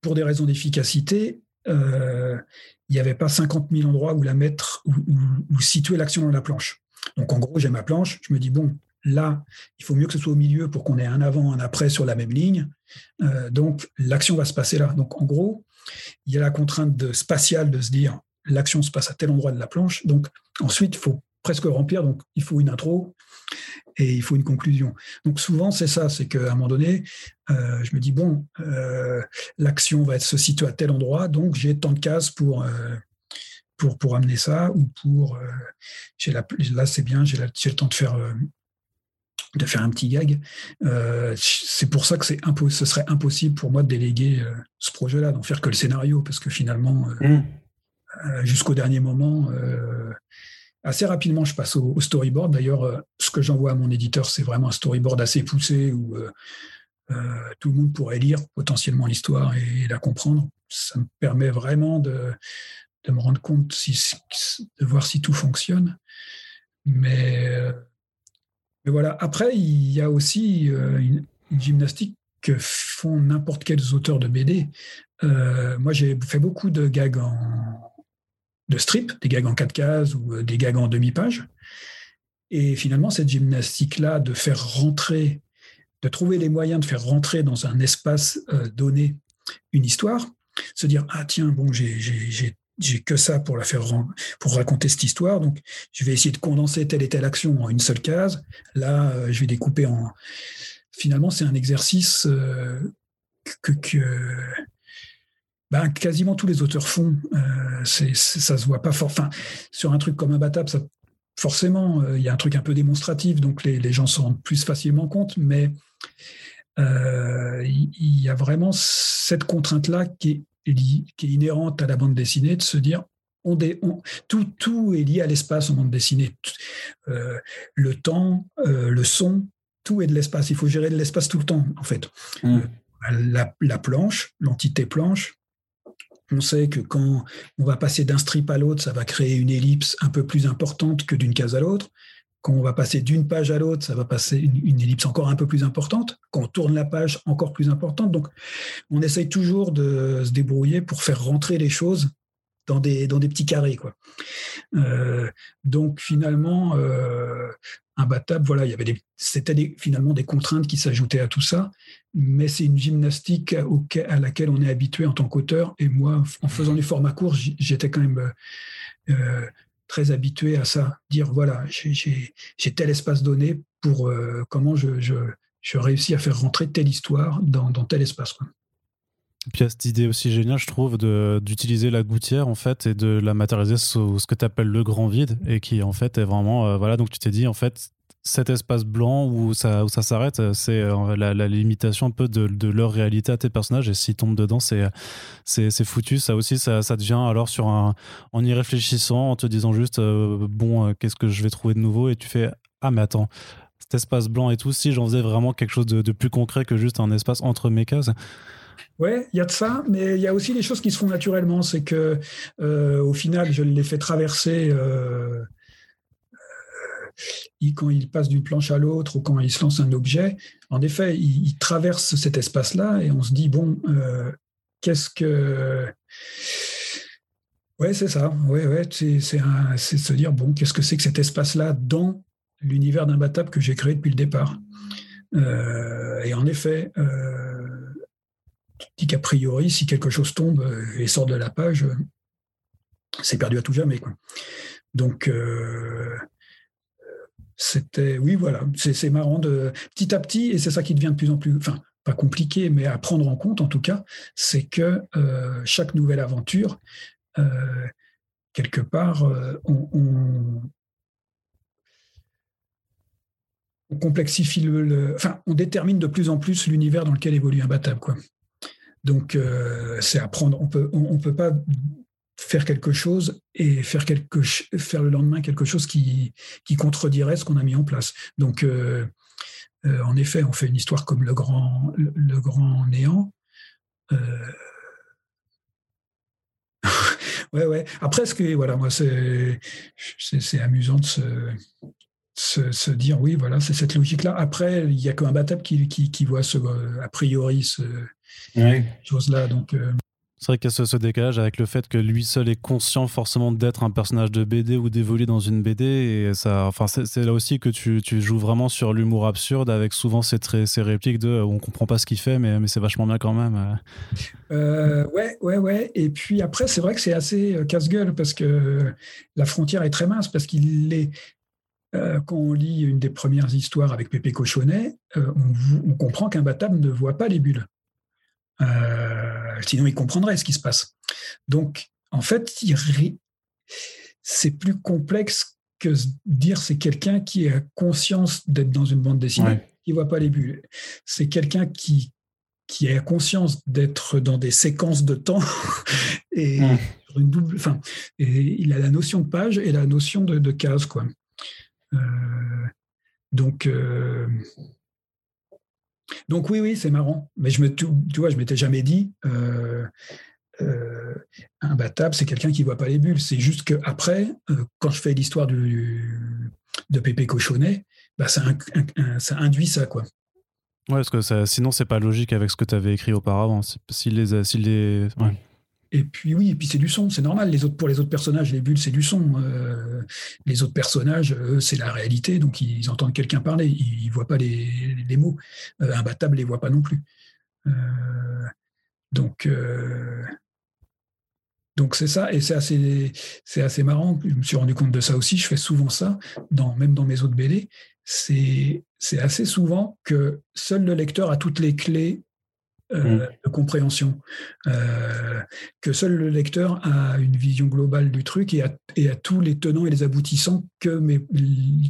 pour des raisons d'efficacité, euh, il n'y avait pas 50 000 endroits où la mettre, où, situer l'action dans la planche. Donc en gros, j'ai ma planche, je me dis, bon, là, il faut mieux que ce soit au milieu pour qu'on ait un avant, un après sur la même ligne. donc l'action va se passer là. Donc en gros, il y a la contrainte de, spatiale de se dire, l'action se passe à tel endroit de la planche. Donc ensuite, il faut presque remplir. Donc il faut une intro, et il faut une conclusion. Donc souvent, c'est ça, c'est qu'à un moment donné, euh, je me dis, bon, euh, l'action va être se situer à tel endroit, donc j'ai tant de cases pour, euh, pour, pour amener ça, ou pour... La, là, c'est bien, j'ai le temps de faire de faire un petit gag. c'est pour ça que c'est ce serait impossible pour moi de déléguer ce projet-là, d'en faire que le scénario, parce que finalement, mmh. jusqu'au dernier moment, assez rapidement, je passe au, storyboard. D'ailleurs, euh, ce que j'envoie à mon éditeur, c'est vraiment un storyboard assez poussé où euh, euh, tout le monde pourrait lire potentiellement l'histoire et, la comprendre. Ça me permet vraiment de, me rendre compte, si, de voir si tout fonctionne. Mais, voilà. Après, il y a aussi une, gymnastique que font n'importe quels auteurs de BD. moi, j'ai fait beaucoup de gags en, de strip, des gags en quatre cases ou euh, des gags en demi-page. Et finalement, cette gymnastique-là, de faire rentrer, de trouver les moyens de faire rentrer dans un espace euh, donné une histoire, se dire ah tiens bon j'ai j'ai que ça pour la faire pour raconter cette histoire donc je vais essayer de condenser telle et telle action en une seule case là euh, je vais découper en finalement c'est un exercice que ben, quasiment tous les auteurs font. Euh, c'est, ça se voit pas fort. Enfin, sur un truc comme un batable, ça, forcément, euh, il y a un truc un peu démonstratif, donc les, gens s'en rendent plus facilement compte, mais euh, il y, a vraiment cette contrainte-là qui est, qui est inhérente à la bande dessinée, de se dire on, tout, tout est lié à l'espace en bande dessinée. le temps, le son, tout est de l'espace. Il faut gérer de l'espace tout le temps, en fait. Mmh. la, planche, l'entité planche, on sait que quand on va passer d'un strip à l'autre, ça va créer une ellipse un peu plus importante que d'une case à l'autre. Quand on va passer d'une page à l'autre, ça va passer une, ellipse encore un peu plus importante. Quand on tourne la page, encore plus importante. Donc, on essaye toujours de se débrouiller pour faire rentrer les choses dans des, dans des petits carrés. Quoi. Euh, donc, finalement, euh, imbattable. Voilà, il y avait des, c'était finalement des contraintes qui s'ajoutaient à tout ça, mais c'est une gymnastique à laquelle on est habitué en tant qu'auteur. Et moi, en faisant du format court, j'étais quand même euh, très habitué à ça. Dire voilà, j'ai tel espace donné pour euh, comment je, je, je, réussis à faire rentrer telle histoire dans, dans tel espace. Quoi. Puis il y aussi géniale, je trouve, d'utiliser la gouttière en fait et de la matérialiser sous ce que tu appelles le grand vide et qui en fait est vraiment euh, voilà donc tu t'es dit en fait cet espace blanc où ça, où ça s'arrête, c'est euh, la, limitation un peu de, leur réalité à tes personnages. Et s'ils tombent dedans, c'est, c'est, foutu. Ça aussi, ça, ça, devient alors sur un, en y réfléchissant, en te disant juste, euh, bon, qu'est-ce que je vais trouver de nouveau Et tu fais, ah, mais attends, cet espace blanc et tout, si j'en faisais vraiment quelque chose de, plus concret que juste un espace entre mes cases. Ouais, il y a de ça, mais il y a aussi des choses qui se font naturellement. C'est que euh, au final, je l'ai fait traverser. Euh, quand il passe d'une planche à l'autre ou quand il se lance un objet, en effet, il, traverse cet espace-là et on se dit, bon, qu'est-ce que... Ouais, c'est ça. Ouais, ouais, c'est se dire, bon, qu'est-ce que c'est que cet espace-là dans l'univers d'imbattable que j'ai créé depuis le départ? Et en effet, dis qu'a priori, si quelque chose tombe euh, et sort de la page, euh, c'est perdu à tout jamais. Donc, euh, c'était, oui, voilà, c'est marrant de petit à petit, et c'est ça qui devient de plus en plus, enfin, pas compliqué, mais à prendre en compte en tout cas, c'est que chaque nouvelle aventure, quelque part, on, complexifie le, enfin, on détermine de plus en plus l'univers dans lequel évolue Imbattable, quoi. Donc, euh, c'est apprendre. On peut, on, peut pas faire quelque chose et faire, quelque, faire le lendemain quelque chose qui, qui contredirait ce qu'on a mis en place. Donc, euh, euh, en effet, on fait une histoire comme le grand, le, grand néant. ouais, ouais. Après, ce que, voilà, moi, c'est, amusant de se, se, dire oui, voilà, c'est cette logique-là. Après, il n'y a qu'un Batap qui, qui, voit a priori ce, Donc, euh, C'est vrai qu'il y a ce, décalage avec le fait que lui seul est conscient forcément d'être un personnage de BD ou d'évoluer dans une BD. Et ça, enfin, c'est là aussi que tu, tu, joues vraiment sur l'humour absurde avec souvent ces, ces répliques de on comprend pas ce qu'il fait, mais, mais c'est vachement bien quand même. Euh, ouais, ouais, ouais. Et puis après, c'est vrai que c'est assez euh, casse-gueule parce que la frontière est très mince parce qu'il est quand on lit une des premières histoires avec Pépé Cochonnet, on, on, comprend qu'un Batam ne voit pas les bulles. Euh, sinon, il comprendrait ce qui se passe. Donc, en fait, c'est plus complexe que dire c'est quelqu'un qui a conscience d'être dans une bande dessinée, qui voit pas les bulles. C'est quelqu'un qui qui a conscience d'être dans des séquences de temps et une double, enfin, et il a la notion de page et la notion de, de case, quoi. Euh, donc, euh, donc oui, oui, c'est marrant. Mais je me, tu, vois, je m'étais jamais dit euh, euh, c'est quelqu'un qui voit pas les bulles. C'est juste qu'après, euh, quand je fais l'histoire de Pépé Cochonnet, bah, ça, ça induit ça, quoi. Ouais, parce que ça, sinon, c'est pas logique avec ce que tu avais écrit auparavant. S'il les, les, et puis oui, et puis c'est du son, c'est normal. Les autres, pour les autres personnages, les bulles, c'est du son. Euh, les autres personnages, c'est la réalité, donc ils entendent quelqu'un parler, ils, ne voient pas les, mots. Euh, Imbattable les voit pas non plus. Euh, donc donc c'est ça, et c'est assez, c'est assez marrant. Je me suis rendu compte de ça aussi. Je fais souvent ça, dans, même dans mes autres BD. C'est, c'est assez souvent que seul le lecteur a toutes les clés euh, mm. de compréhension, euh, que seul le lecteur a une vision globale du truc et a, et a tous les tenants et les aboutissants que mes,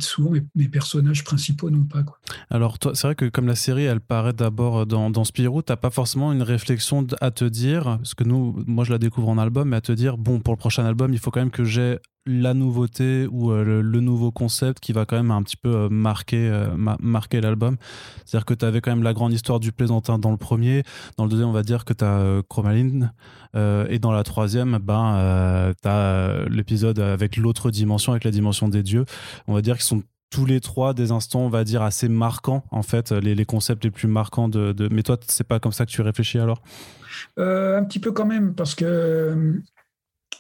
souvent mes, personnages principaux n'ont pas. Quoi. Alors, c'est vrai que comme la série, elle paraît d'abord dans, dans Spirou, tu n'as pas forcément une réflexion à te dire, parce que nous, moi je la découvre en album, mais à te dire, bon, pour le prochain album, il faut quand même que j'ai la nouveauté ou euh, le, nouveau concept qui va quand même un petit peu euh, marquer, euh, marquer l'album. C'est-à-dire que tu avais quand même la grande histoire du plaisantin dans le premier. Dans le deuxième, on va dire que tu as Chromaline. et dans la troisième, ben, tu as l'épisode avec l'autre dimension, avec la dimension des dieux. On va dire qu'ils sont tous les trois des instants, on va dire, assez marquants, en fait, les, concepts les plus marquants de. Mais toi, c'est pas comme ça que tu réfléchis alors? Un petit peu quand même, parce que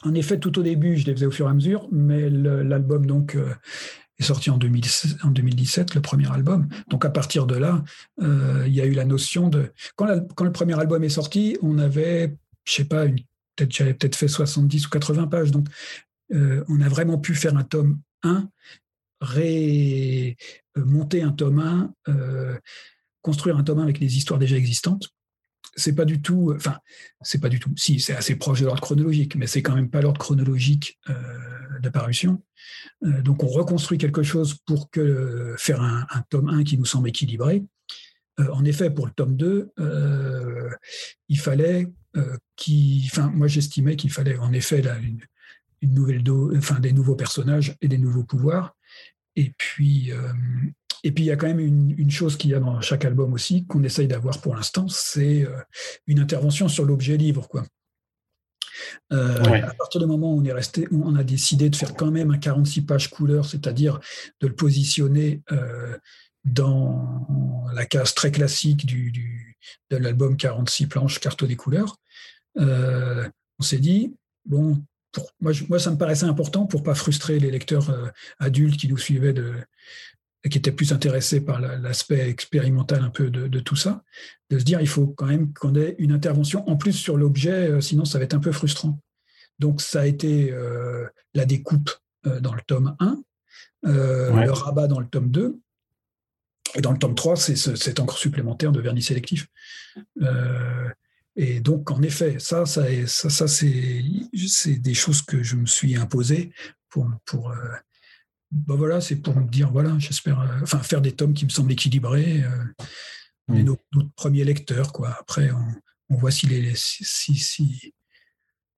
en effet, tout au début, je les faisais au fur et à mesure, mais l'album donc euh, est sorti en, 2017, le premier album. Donc à partir de là, euh, il y a eu la notion de quand, le premier album est sorti, on avait, je sais pas, peut-être j'avais peut-être fait 70 ou 80 pages, donc euh, on a vraiment pu faire un tome 1, monter un tome 1, construire un tome 1 avec les histoires déjà existantes c'est pas du tout, enfin, c'est pas du tout, si, c'est assez proche de l'ordre chronologique, mais c'est quand même pas l'ordre chronologique euh, d'apparition. Euh, donc, on reconstruit quelque chose pour que, faire un, tome 1 qui nous semble équilibré. Euh, en effet, pour le tome 2, il fallait qui, enfin, moi j'estimais qu'il fallait en effet une, une, nouvelle enfin, des nouveaux personnages et des nouveaux pouvoirs. Et puis, et puis il y a quand même une, chose qu'il y a dans chaque album aussi, qu'on essaye d'avoir pour l'instant, c'est euh, une intervention sur l'objet livre. Quoi. À partir du moment où on est resté, on a décidé de faire quand même un 46 pages couleur, c'est-à-dire de le positionner dans la case très classique du, de l'album 46 planches carton des couleurs. on s'est dit, bon, pour, moi, moi, ça me paraissait important pour pas frustrer les lecteurs adultes qui nous suivaient de, qui était plus intéressé par l'aspect expérimental un peu de, tout ça, de se dire il faut quand même qu'on ait une intervention en plus sur l'objet, euh, sinon ça va être un peu frustrant. Donc ça a été euh, la découpe euh, dans le tome 1, le rabat dans le tome 2, et dans le tome 3, c'est cet encre supplémentaire de vernis sélectif. Et donc, en effet, ça, ça, ça, ça c'est des choses que je me suis imposé pour, pour bah voilà, c'est pour me dire, voilà, j'espère, euh, enfin, faire des tomes qui me semblent équilibrés. Euh, mm. nos, premiers lecteurs, quoi. Après, on, voit si, les, si, si,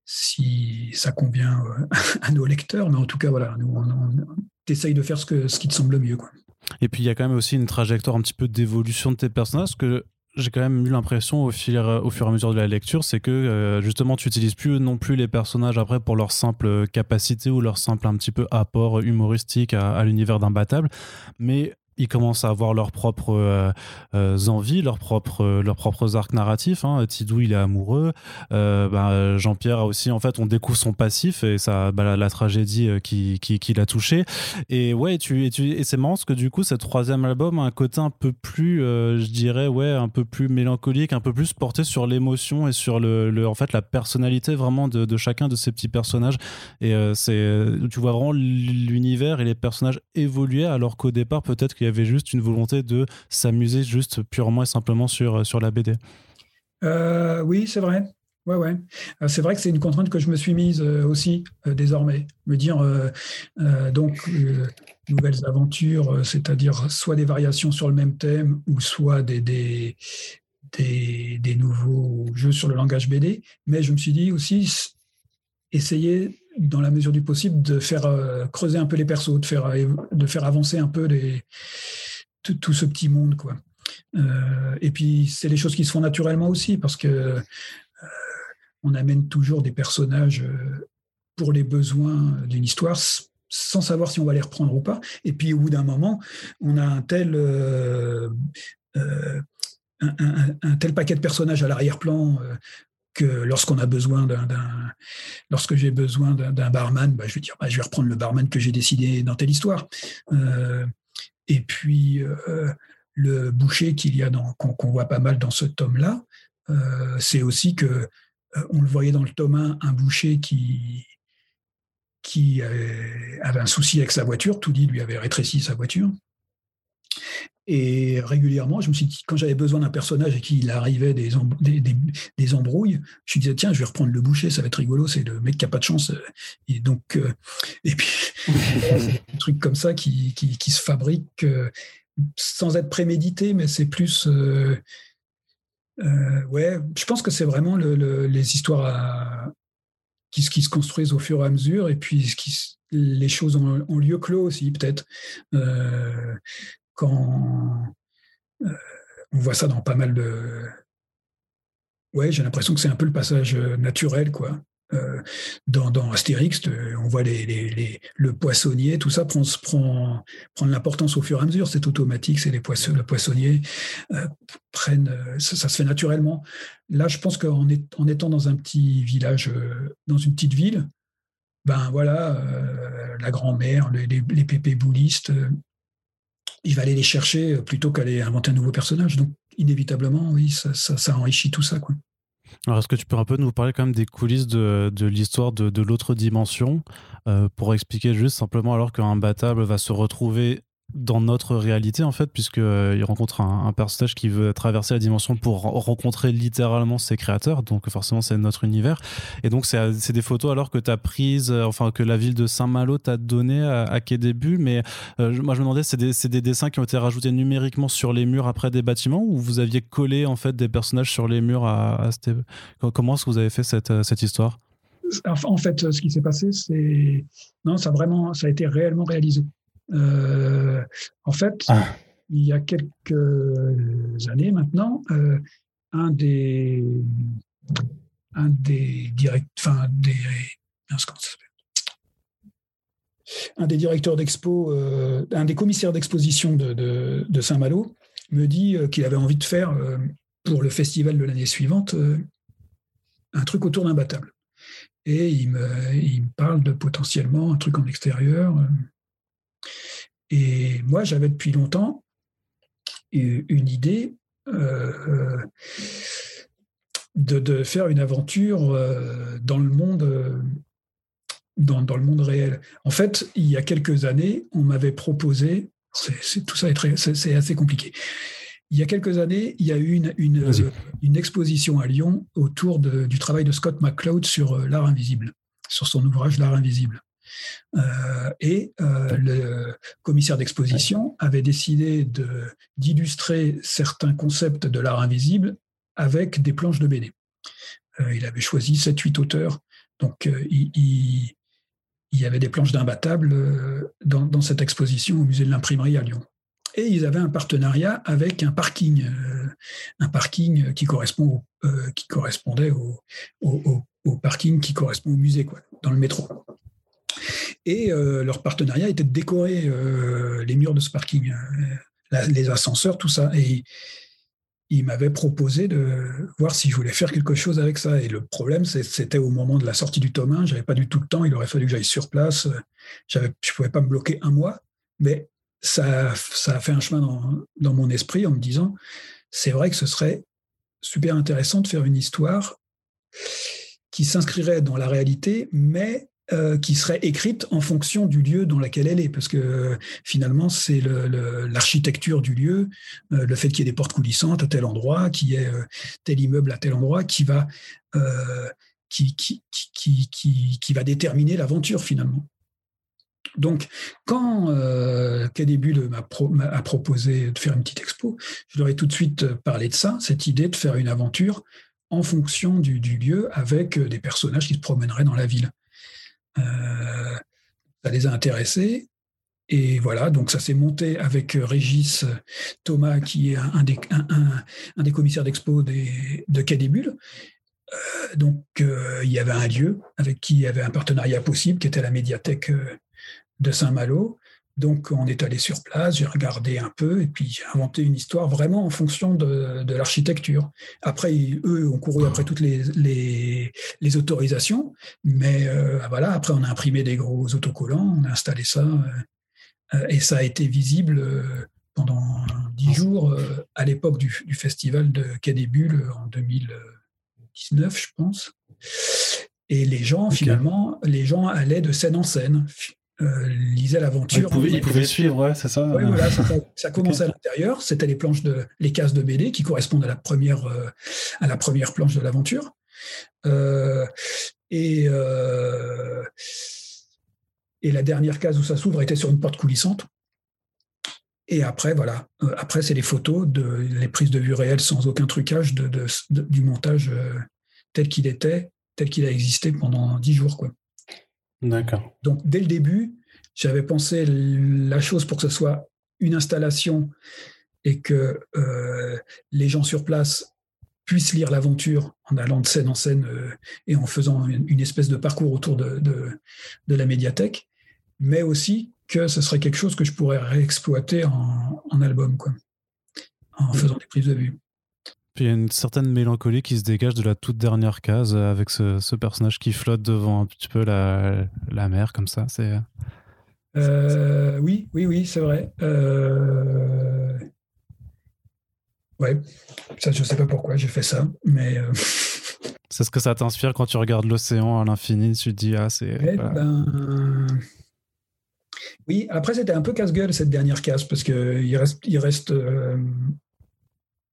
si, ça convient euh, à nos lecteurs, mais en tout cas, voilà, nous, on, on, essaye de faire ce, que, ce qui te semble mieux, quoi. Et puis il y a quand même aussi une trajectoire un petit peu d'évolution de tes personnages, parce que j'ai quand même eu l'impression au, fil, au fur et à mesure de la lecture, c'est que euh, justement tu utilises plus non plus les personnages après pour leur simple capacité ou leur simple un petit peu apport humoristique à, à l'univers d'imbattable, mais ils commencent à avoir leurs propres euh, euh, envies, leurs propres, euh, leurs propres arcs narratifs. Hein. Tidou, il est amoureux. Bah, Jean-Pierre a aussi, en fait, on découvre son passif et ça, bah, la, tragédie qui, qui, l'a touché. Et ouais, tu, et, tu, et c'est marrant parce que du coup, ce troisième album a un côté un peu plus, je dirais, ouais, un peu plus mélancolique, un peu plus porté sur l'émotion et sur le, en fait, la personnalité vraiment de, de chacun de ces petits personnages. Et c'est, tu vois vraiment l'univers et les personnages évoluer alors qu'au départ, peut-être qu'il y avait juste une volonté de s'amuser juste purement et simplement sur, sur la BD. Euh, oui, c'est vrai. Ouais, ouais. Euh, c'est vrai que c'est une contrainte que je me suis mise euh, aussi désormais. Me dire, donc, nouvelles aventures, c'est-à-dire soit des variations sur le même thème ou soit des, des, des, nouveaux jeux sur le langage BD. Mais je me suis dit aussi, essayer dans la mesure du possible, de faire euh, creuser un peu les persos, de faire, euh, de faire avancer un peu les, tout, ce petit monde. Quoi. Euh, et puis, c'est les choses qui se font naturellement aussi, parce que on amène toujours des personnages pour les besoins d'une histoire sans savoir si on va les reprendre ou pas. Et puis, au bout d'un moment, on a un tel... un, tel paquet de personnages à l'arrière-plan que lorsqu'on a besoin d'un, lorsque j'ai besoin d'un, barman, bah, je vais dire, bah, je vais reprendre le barman que j'ai décidé dans telle histoire. Euh, et puis euh, le boucher qu'il y a dans, qu'on, voit pas mal dans ce tome-là, euh, c'est aussi que on le voyait dans le tome 1, un boucher qui qui avait un souci avec sa voiture, tout dit lui avait rétréci sa voiture. Et régulièrement, je me suis dit, quand j'avais besoin d'un personnage et qu'il arrivait des, des, embrouilles, je me disais, tiens, je vais reprendre le boucher, ça va être rigolo, c'est le mec qui n'a pas de chance. Et donc, euh, et puis, des trucs comme ça qui, qui, se fabriquent euh, sans être prémédité, mais c'est plus. Euh, ouais, je pense que c'est vraiment le, les histoires qui, qui, se construisent au fur et à mesure, et puis qui, les choses ont, lieu clos aussi, peut-être quand euh, on voit ça dans pas mal de. Ouais, j'ai l'impression que c'est un peu le passage euh, naturel, quoi. Euh, dans, dans, Astérix, on voit les, les, le poissonnier, tout ça prend, prend, de l'importance au fur et à mesure. C'est automatique, c'est les poissons, le poissonnier prennent, ça, se fait naturellement. Là, je pense qu'en en étant dans un petit village, dans une petite ville, ben voilà, la grand-mère, les, les, pépés boulistes, il va aller les chercher euh, plutôt qu'aller inventer un nouveau personnage. Donc, inévitablement, oui, ça, enrichit tout ça. Quoi. Alors, est-ce que tu peux un peu nous parler quand même des coulisses de, l'histoire de, l'autre dimension euh, pour expliquer juste simplement alors qu'un battable va se retrouver dans notre réalité en fait puisque euh, il rencontre un, personnage qui veut traverser la dimension pour rencontrer littéralement ses créateurs. Donc forcément c'est notre univers. Et donc c'est des photos alors que tu as prises euh, enfin que la ville de Saint-Malo t'a donné à, quel début. Mais euh, moi je me demandais c'est des, des, dessins qui ont été rajoutés numériquement sur les murs après des bâtiments ou vous aviez collé en fait des personnages sur les murs à, comment est-ce que vous avez fait cette, cette histoire? En fait, ce qui s'est passé, c'est non, ça vraiment, ça a été réellement réalisé. Euh, en fait, ah. il y a quelques années maintenant, euh, un des un des direct, enfin des, un des directeurs d'expo, euh, un des commissaires d'exposition de, Saint-Malo me dit qu'il avait envie de faire pour le festival de l'année suivante un truc autour d'un battable. Et il me, il me parle de potentiellement un truc en extérieur. Et moi, j'avais depuis longtemps une idée euh, de, faire une aventure euh, dans le monde. Euh, dans, le monde réel. En fait, il y a quelques années, on m'avait proposé, c'est, tout ça est, très, c'est, assez compliqué. Il y a quelques années, il y a eu une, une, une exposition à Lyon autour du travail de Scott McCloud sur l'art invisible, sur son ouvrage L'art invisible. Euh, et euh, le commissaire d'exposition avait décidé d'illustrer certains concepts de l'art invisible avec des planches de BD. Euh, il avait choisi 7-8 auteurs. Donc, il, y avait des planches d'imbattable dans, cette exposition au musée de l'imprimerie à Lyon. Et ils avaient un partenariat avec un parking, un parking qui, correspond qui correspondait au, au, au, parking qui correspond au musée, quoi, dans le métro. Et euh, leur partenariat était de décorer euh, les murs de ce parking, euh, les ascenseurs, tout ça. Et il m'avait proposé de voir si je voulais faire quelque chose avec ça. Et le problème, c'était au moment de la sortie du tome 1, j'avais pas du tout le temps, il aurait fallu que j'aille sur place. Je ne pouvais pas me bloquer un mois, mais ça, ça a fait un chemin dans mon esprit en me disant, c'est vrai que ce serait super intéressant de faire une histoire qui s'inscrirait dans la réalité, mais euh, qui serait écrite en fonction du lieu dans lequel elle est, parce que finalement c'est l'architecture du lieu, euh, le fait qu'il y ait des portes coulissantes à tel endroit, qu'il y ait euh, tel immeuble à tel endroit, qui va qui, qui, qui, qui, va déterminer l'aventure finalement. Donc, quand euh, m'a proposé de faire une petite expo, je leur ai tout de suite parlé de ça, cette idée de faire une aventure en fonction du lieu avec des personnages qui se promèneraient dans la ville. Euh, ça les a intéressés. Et voilà, donc ça s'est monté avec Régis Thomas, qui est un, des, un, des, commissaires d'expo de Cadébule. Euh, donc euh, il y avait un lieu avec qui il y avait un partenariat possible, qui était la médiathèque de Saint-Malo. Donc, on est allé sur place, j'ai regardé un peu, et puis j'ai inventé une histoire vraiment en fonction de, l'architecture. Après, eux ont couru après toutes les, les, autorisations, mais euh, voilà, après, on a imprimé des gros autocollants, on a installé ça, euh, et ça a été visible euh, pendant dix jours à l'époque du, festival de Bulles en 2019, je pense. Et les gens, finalement, les gens allaient de scène en scène euh, lisait l'aventure. il pouvait, suivre, ouais, c'est ça. ça, commençait à l'intérieur. C'était les planches de, les cases de BD qui correspondent à la première, euh, à la première planche de l'aventure. Euh, et et la dernière case où ça s'ouvre était sur une porte coulissante. Et après, voilà. après, c'est les photos, de, les prises de vue réelles sans aucun trucage de, du montage tel qu'il était, tel qu'il a existé pendant dix jours, quoi. D'accord. Donc, dès le début, j'avais pensé la chose pour que ce soit une installation et que euh, les gens sur place puissent lire l'aventure en allant de scène en scène euh, et en faisant une, espèce de parcours autour de, de, la médiathèque, mais aussi que ce serait quelque chose que je pourrais réexploiter en, en album, quoi, en faisant des prises de vue. Puis il y a une certaine mélancolie qui se dégage de la toute dernière case euh, avec ce, personnage qui flotte devant un petit peu la, la mer comme ça. C'est. Euh, oui, oui, oui, c'est vrai. Euh... Ouais, ça, je sais pas pourquoi j'ai fait ça, mais. Euh, c'est ce que ça t'inspire quand tu regardes l'océan à l'infini, tu te dis, ah, c'est. Ben, oui, après, c'était un peu casse-gueule cette dernière case, parce qu'il reste, il reste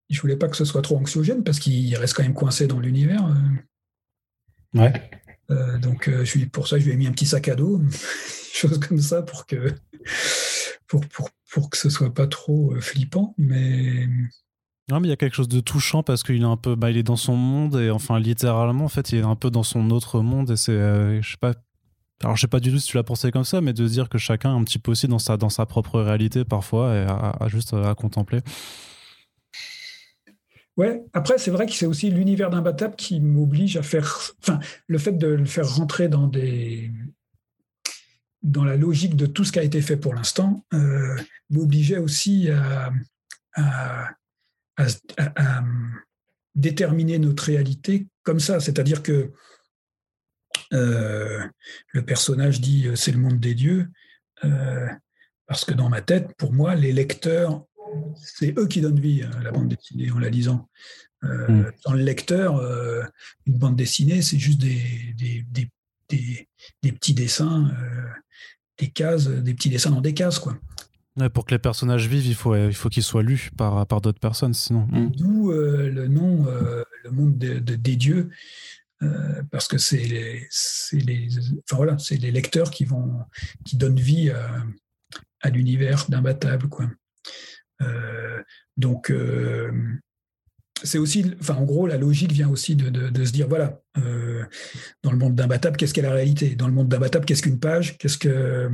je voulais pas que ce soit trop anxiogène parce qu'il reste quand même coincé dans l'univers. Euh. Ouais. Euh, donc euh, je pour ça je lui ai mis un petit sac à dos, chose comme ça pour que pour, pour, pour que ce soit pas trop flippant. Mais non, mais il y a quelque chose de touchant parce qu'il est un peu, bah, il est dans son monde et enfin littéralement en fait, il est un peu dans son autre monde et c'est, je sais pas. Alors je sais pas du tout si tu l'as pensé comme ça, mais de dire que chacun est un petit peu aussi dans sa dans sa propre réalité parfois et à juste à contempler. Ouais, après, c'est vrai que c'est aussi l'univers d'imbattable qui m'oblige à faire. Enfin, le fait de le faire rentrer dans des. dans la logique de tout ce qui a été fait pour l'instant, euh, m'obligeait aussi à, déterminer notre réalité comme ça. C'est-à-dire que euh, le personnage dit euh, c'est le monde des dieux, parce que dans ma tête, pour moi, les lecteurs c'est eux qui donnent vie à la bande dessinée en la lisant. Euh, mm. Dans le lecteur, euh, une bande dessinée, c'est juste des, des, petits dessins, euh, des cases, des petits dessins dans des cases, quoi. pour que les personnages vivent, il faut, il faut qu'ils soient lus par, par d'autres personnes, sinon. Mm. D'où le nom, le monde des dieux, parce que c'est les, les, enfin voilà, les lecteurs qui vont, qui donnent vie à, à l'univers d'imbattable, quoi. Euh, donc, euh, c'est aussi, enfin, en gros, la logique vient aussi de, se dire, voilà, euh, dans le monde d'imbattable, qu'est-ce qu'est la réalité? Dans le monde d'imbattable, qu'est-ce qu'une page? Qu'est-ce que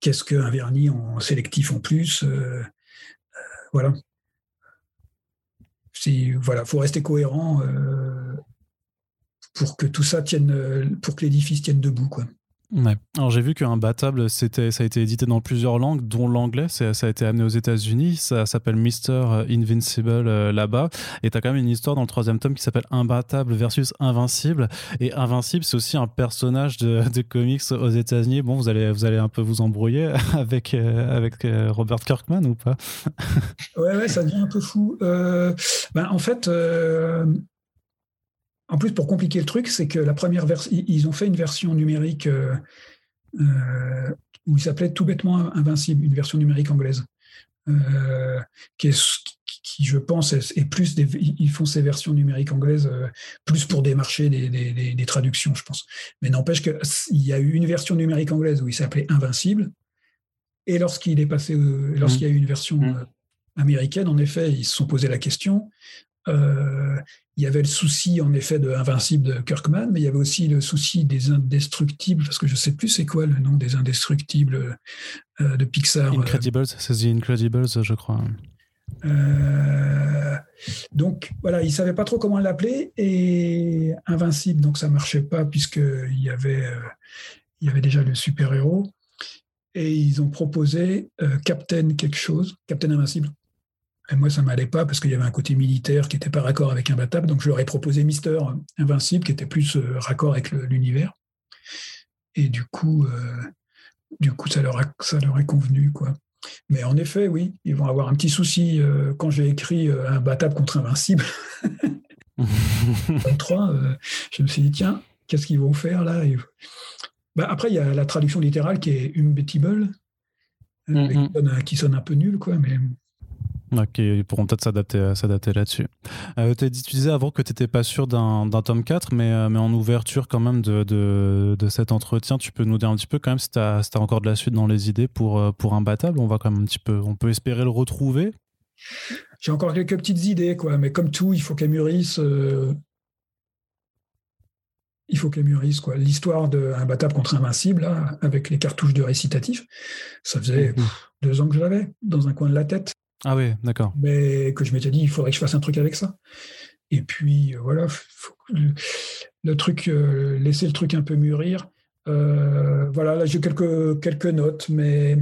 qu'est-ce qu'un vernis en sélectif en plus? Voilà. Si, voilà, faut rester cohérent pour que tout ça tienne, pour que l'édifice tienne debout, quoi. Ouais. Alors j'ai vu qu'un battable, c'était, ça a été édité dans plusieurs langues, dont l'anglais. Ça a été amené aux États-Unis. Ça s'appelle Mr. Invincible euh, là-bas. Et tu as quand même une histoire dans le troisième tome qui s'appelle Imbattable versus Invincible. Et Invincible, c'est aussi un personnage de, de comics aux États-Unis. Bon, vous allez, vous allez un peu vous embrouiller avec, euh, avec euh, Robert Kirkman ou pas? Ouais, ouais, ça devient un peu fou. ben, en fait, en plus, pour compliquer le truc, c'est que la première version, ils ont fait une version numérique euh, euh, où il s'appelait tout bêtement Invincible, une version numérique anglaise, euh, qui, qui, je pense, est, plus ils font ces versions numériques anglaises plus pour démarcher des, des, traductions, je pense. Mais n'empêche qu'il y a eu une version numérique anglaise où il s'appelait Invincible, et lorsqu'il est passé, lorsqu'il y a eu une version mmh. américaine, en effet, ils se sont posé la question euh, il y avait le souci, en effet, de Invincible de Kirkman, mais il y avait aussi le souci des indestructibles, parce que je ne sais plus c'est quoi le nom des indestructibles euh, de Pixar. Euh. Incredibles, c'est The Incredibles, je crois. donc voilà, ils ne savaient pas trop comment l'appeler, et Invincible, donc ça ne marchait pas, puisqu'il y, avait, il y avait déjà le super-héros, et ils ont proposé Captain quelque chose, Captain Invincible. Et moi, ça m'allait pas parce qu'il y avait un côté militaire qui n'était pas raccord avec Imbattable. Donc, je leur ai proposé Mister Invincible, qui était plus euh, raccord avec l'univers. Et du coup, euh, du coup, ça leur, a, ça leur est convenu, quoi. Mais en effet, oui, ils vont avoir un petit souci euh, quand j'ai écrit Imbattable contre Invincible. 3, je me suis dit, tiens, qu'est-ce qu'ils vont faire là? Bah, Après, il y a la traduction littérale qui est Umbettable, mm-hmm. qui, sonne, un peu nul, quoi, mais Ils pourront peut-être s'adapter, euh, s'adapter là-dessus. Euh, tu disais avant que tu n'étais pas sûr d'un, tome 4, mais, euh, mais en ouverture quand même de, de, cet entretien, tu peux nous dire un petit peu quand même si tu as, encore de la suite dans les idées pour, pour Imbattable. On va quand même un petit peu, on peut espérer le retrouver. J'ai encore quelques petites idées, quoi, mais comme tout, il faut qu'elles mûrissent. Il faut qu'elles mûrissent. Quoi. L'histoire d'Imbattable contre Invincible, là, avec les cartouches de récitatif, ça faisait deux ans que je l'avais dans un coin de la tête. Ah oui, d'accord. Mais que je m'étais dit, il faudrait que je fasse un truc avec ça. Et puis, euh, voilà, le, truc, euh, laisser le truc un peu mûrir. Euh, voilà, là, j'ai quelques, notes, mais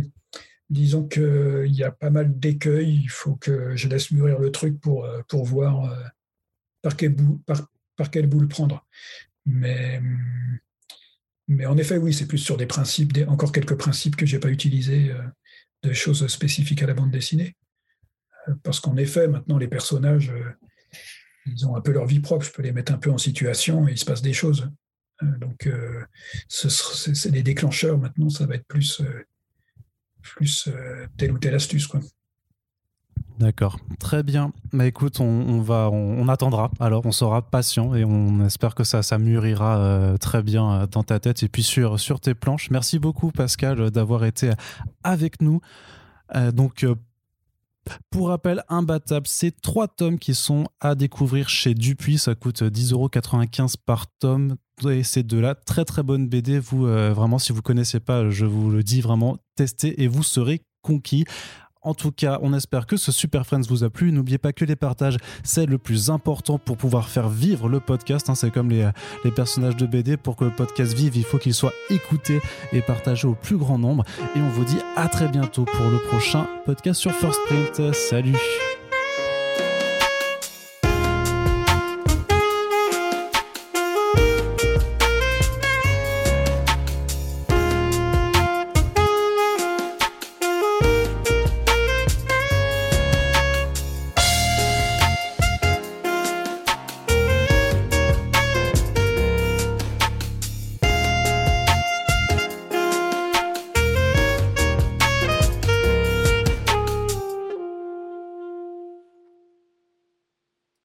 disons qu'il y a pas mal d'écueils. Il faut que je laisse mûrir le truc pour, voir par quel, bout, le prendre. Mais, mais en effet, oui, c'est plus sur des principes, des, encore quelques principes que je n'ai pas utilisés, de choses spécifiques à la bande dessinée parce qu'en effet, maintenant, les personnages, euh, ils ont un peu leur vie propre. Je peux les mettre un peu en situation et il se passe des choses. Euh, donc, euh, c'est des déclencheurs. Maintenant, ça va être plus, plus telle ou telle astuce. Quoi. D'accord, très bien. Mais bah, écoute, on, va, on, attendra. Alors, on sera patient et on espère que ça, ça mûrira très bien dans ta tête et puis sur, sur tes planches. Merci beaucoup, Pascal, d'avoir été avec nous. donc, pour rappel, Imbattable, c'est trois tomes qui sont à découvrir chez Dupuis. Ça coûte 10,95€ par tome. Et c'est de la très très bonne BD. Vous, euh, vraiment, si vous connaissez pas, je vous le dis vraiment, testez et vous serez conquis. En tout cas, on espère que ce Super Friends vous a plu. N'oubliez pas que les partages, c'est le plus important pour pouvoir faire vivre le podcast. Hein. C'est comme les, les personnages de BD. Pour que le podcast vive, il faut qu'il soit écouté et partagé au plus grand nombre. Et on vous dit à très bientôt pour le prochain podcast sur First Print. Salut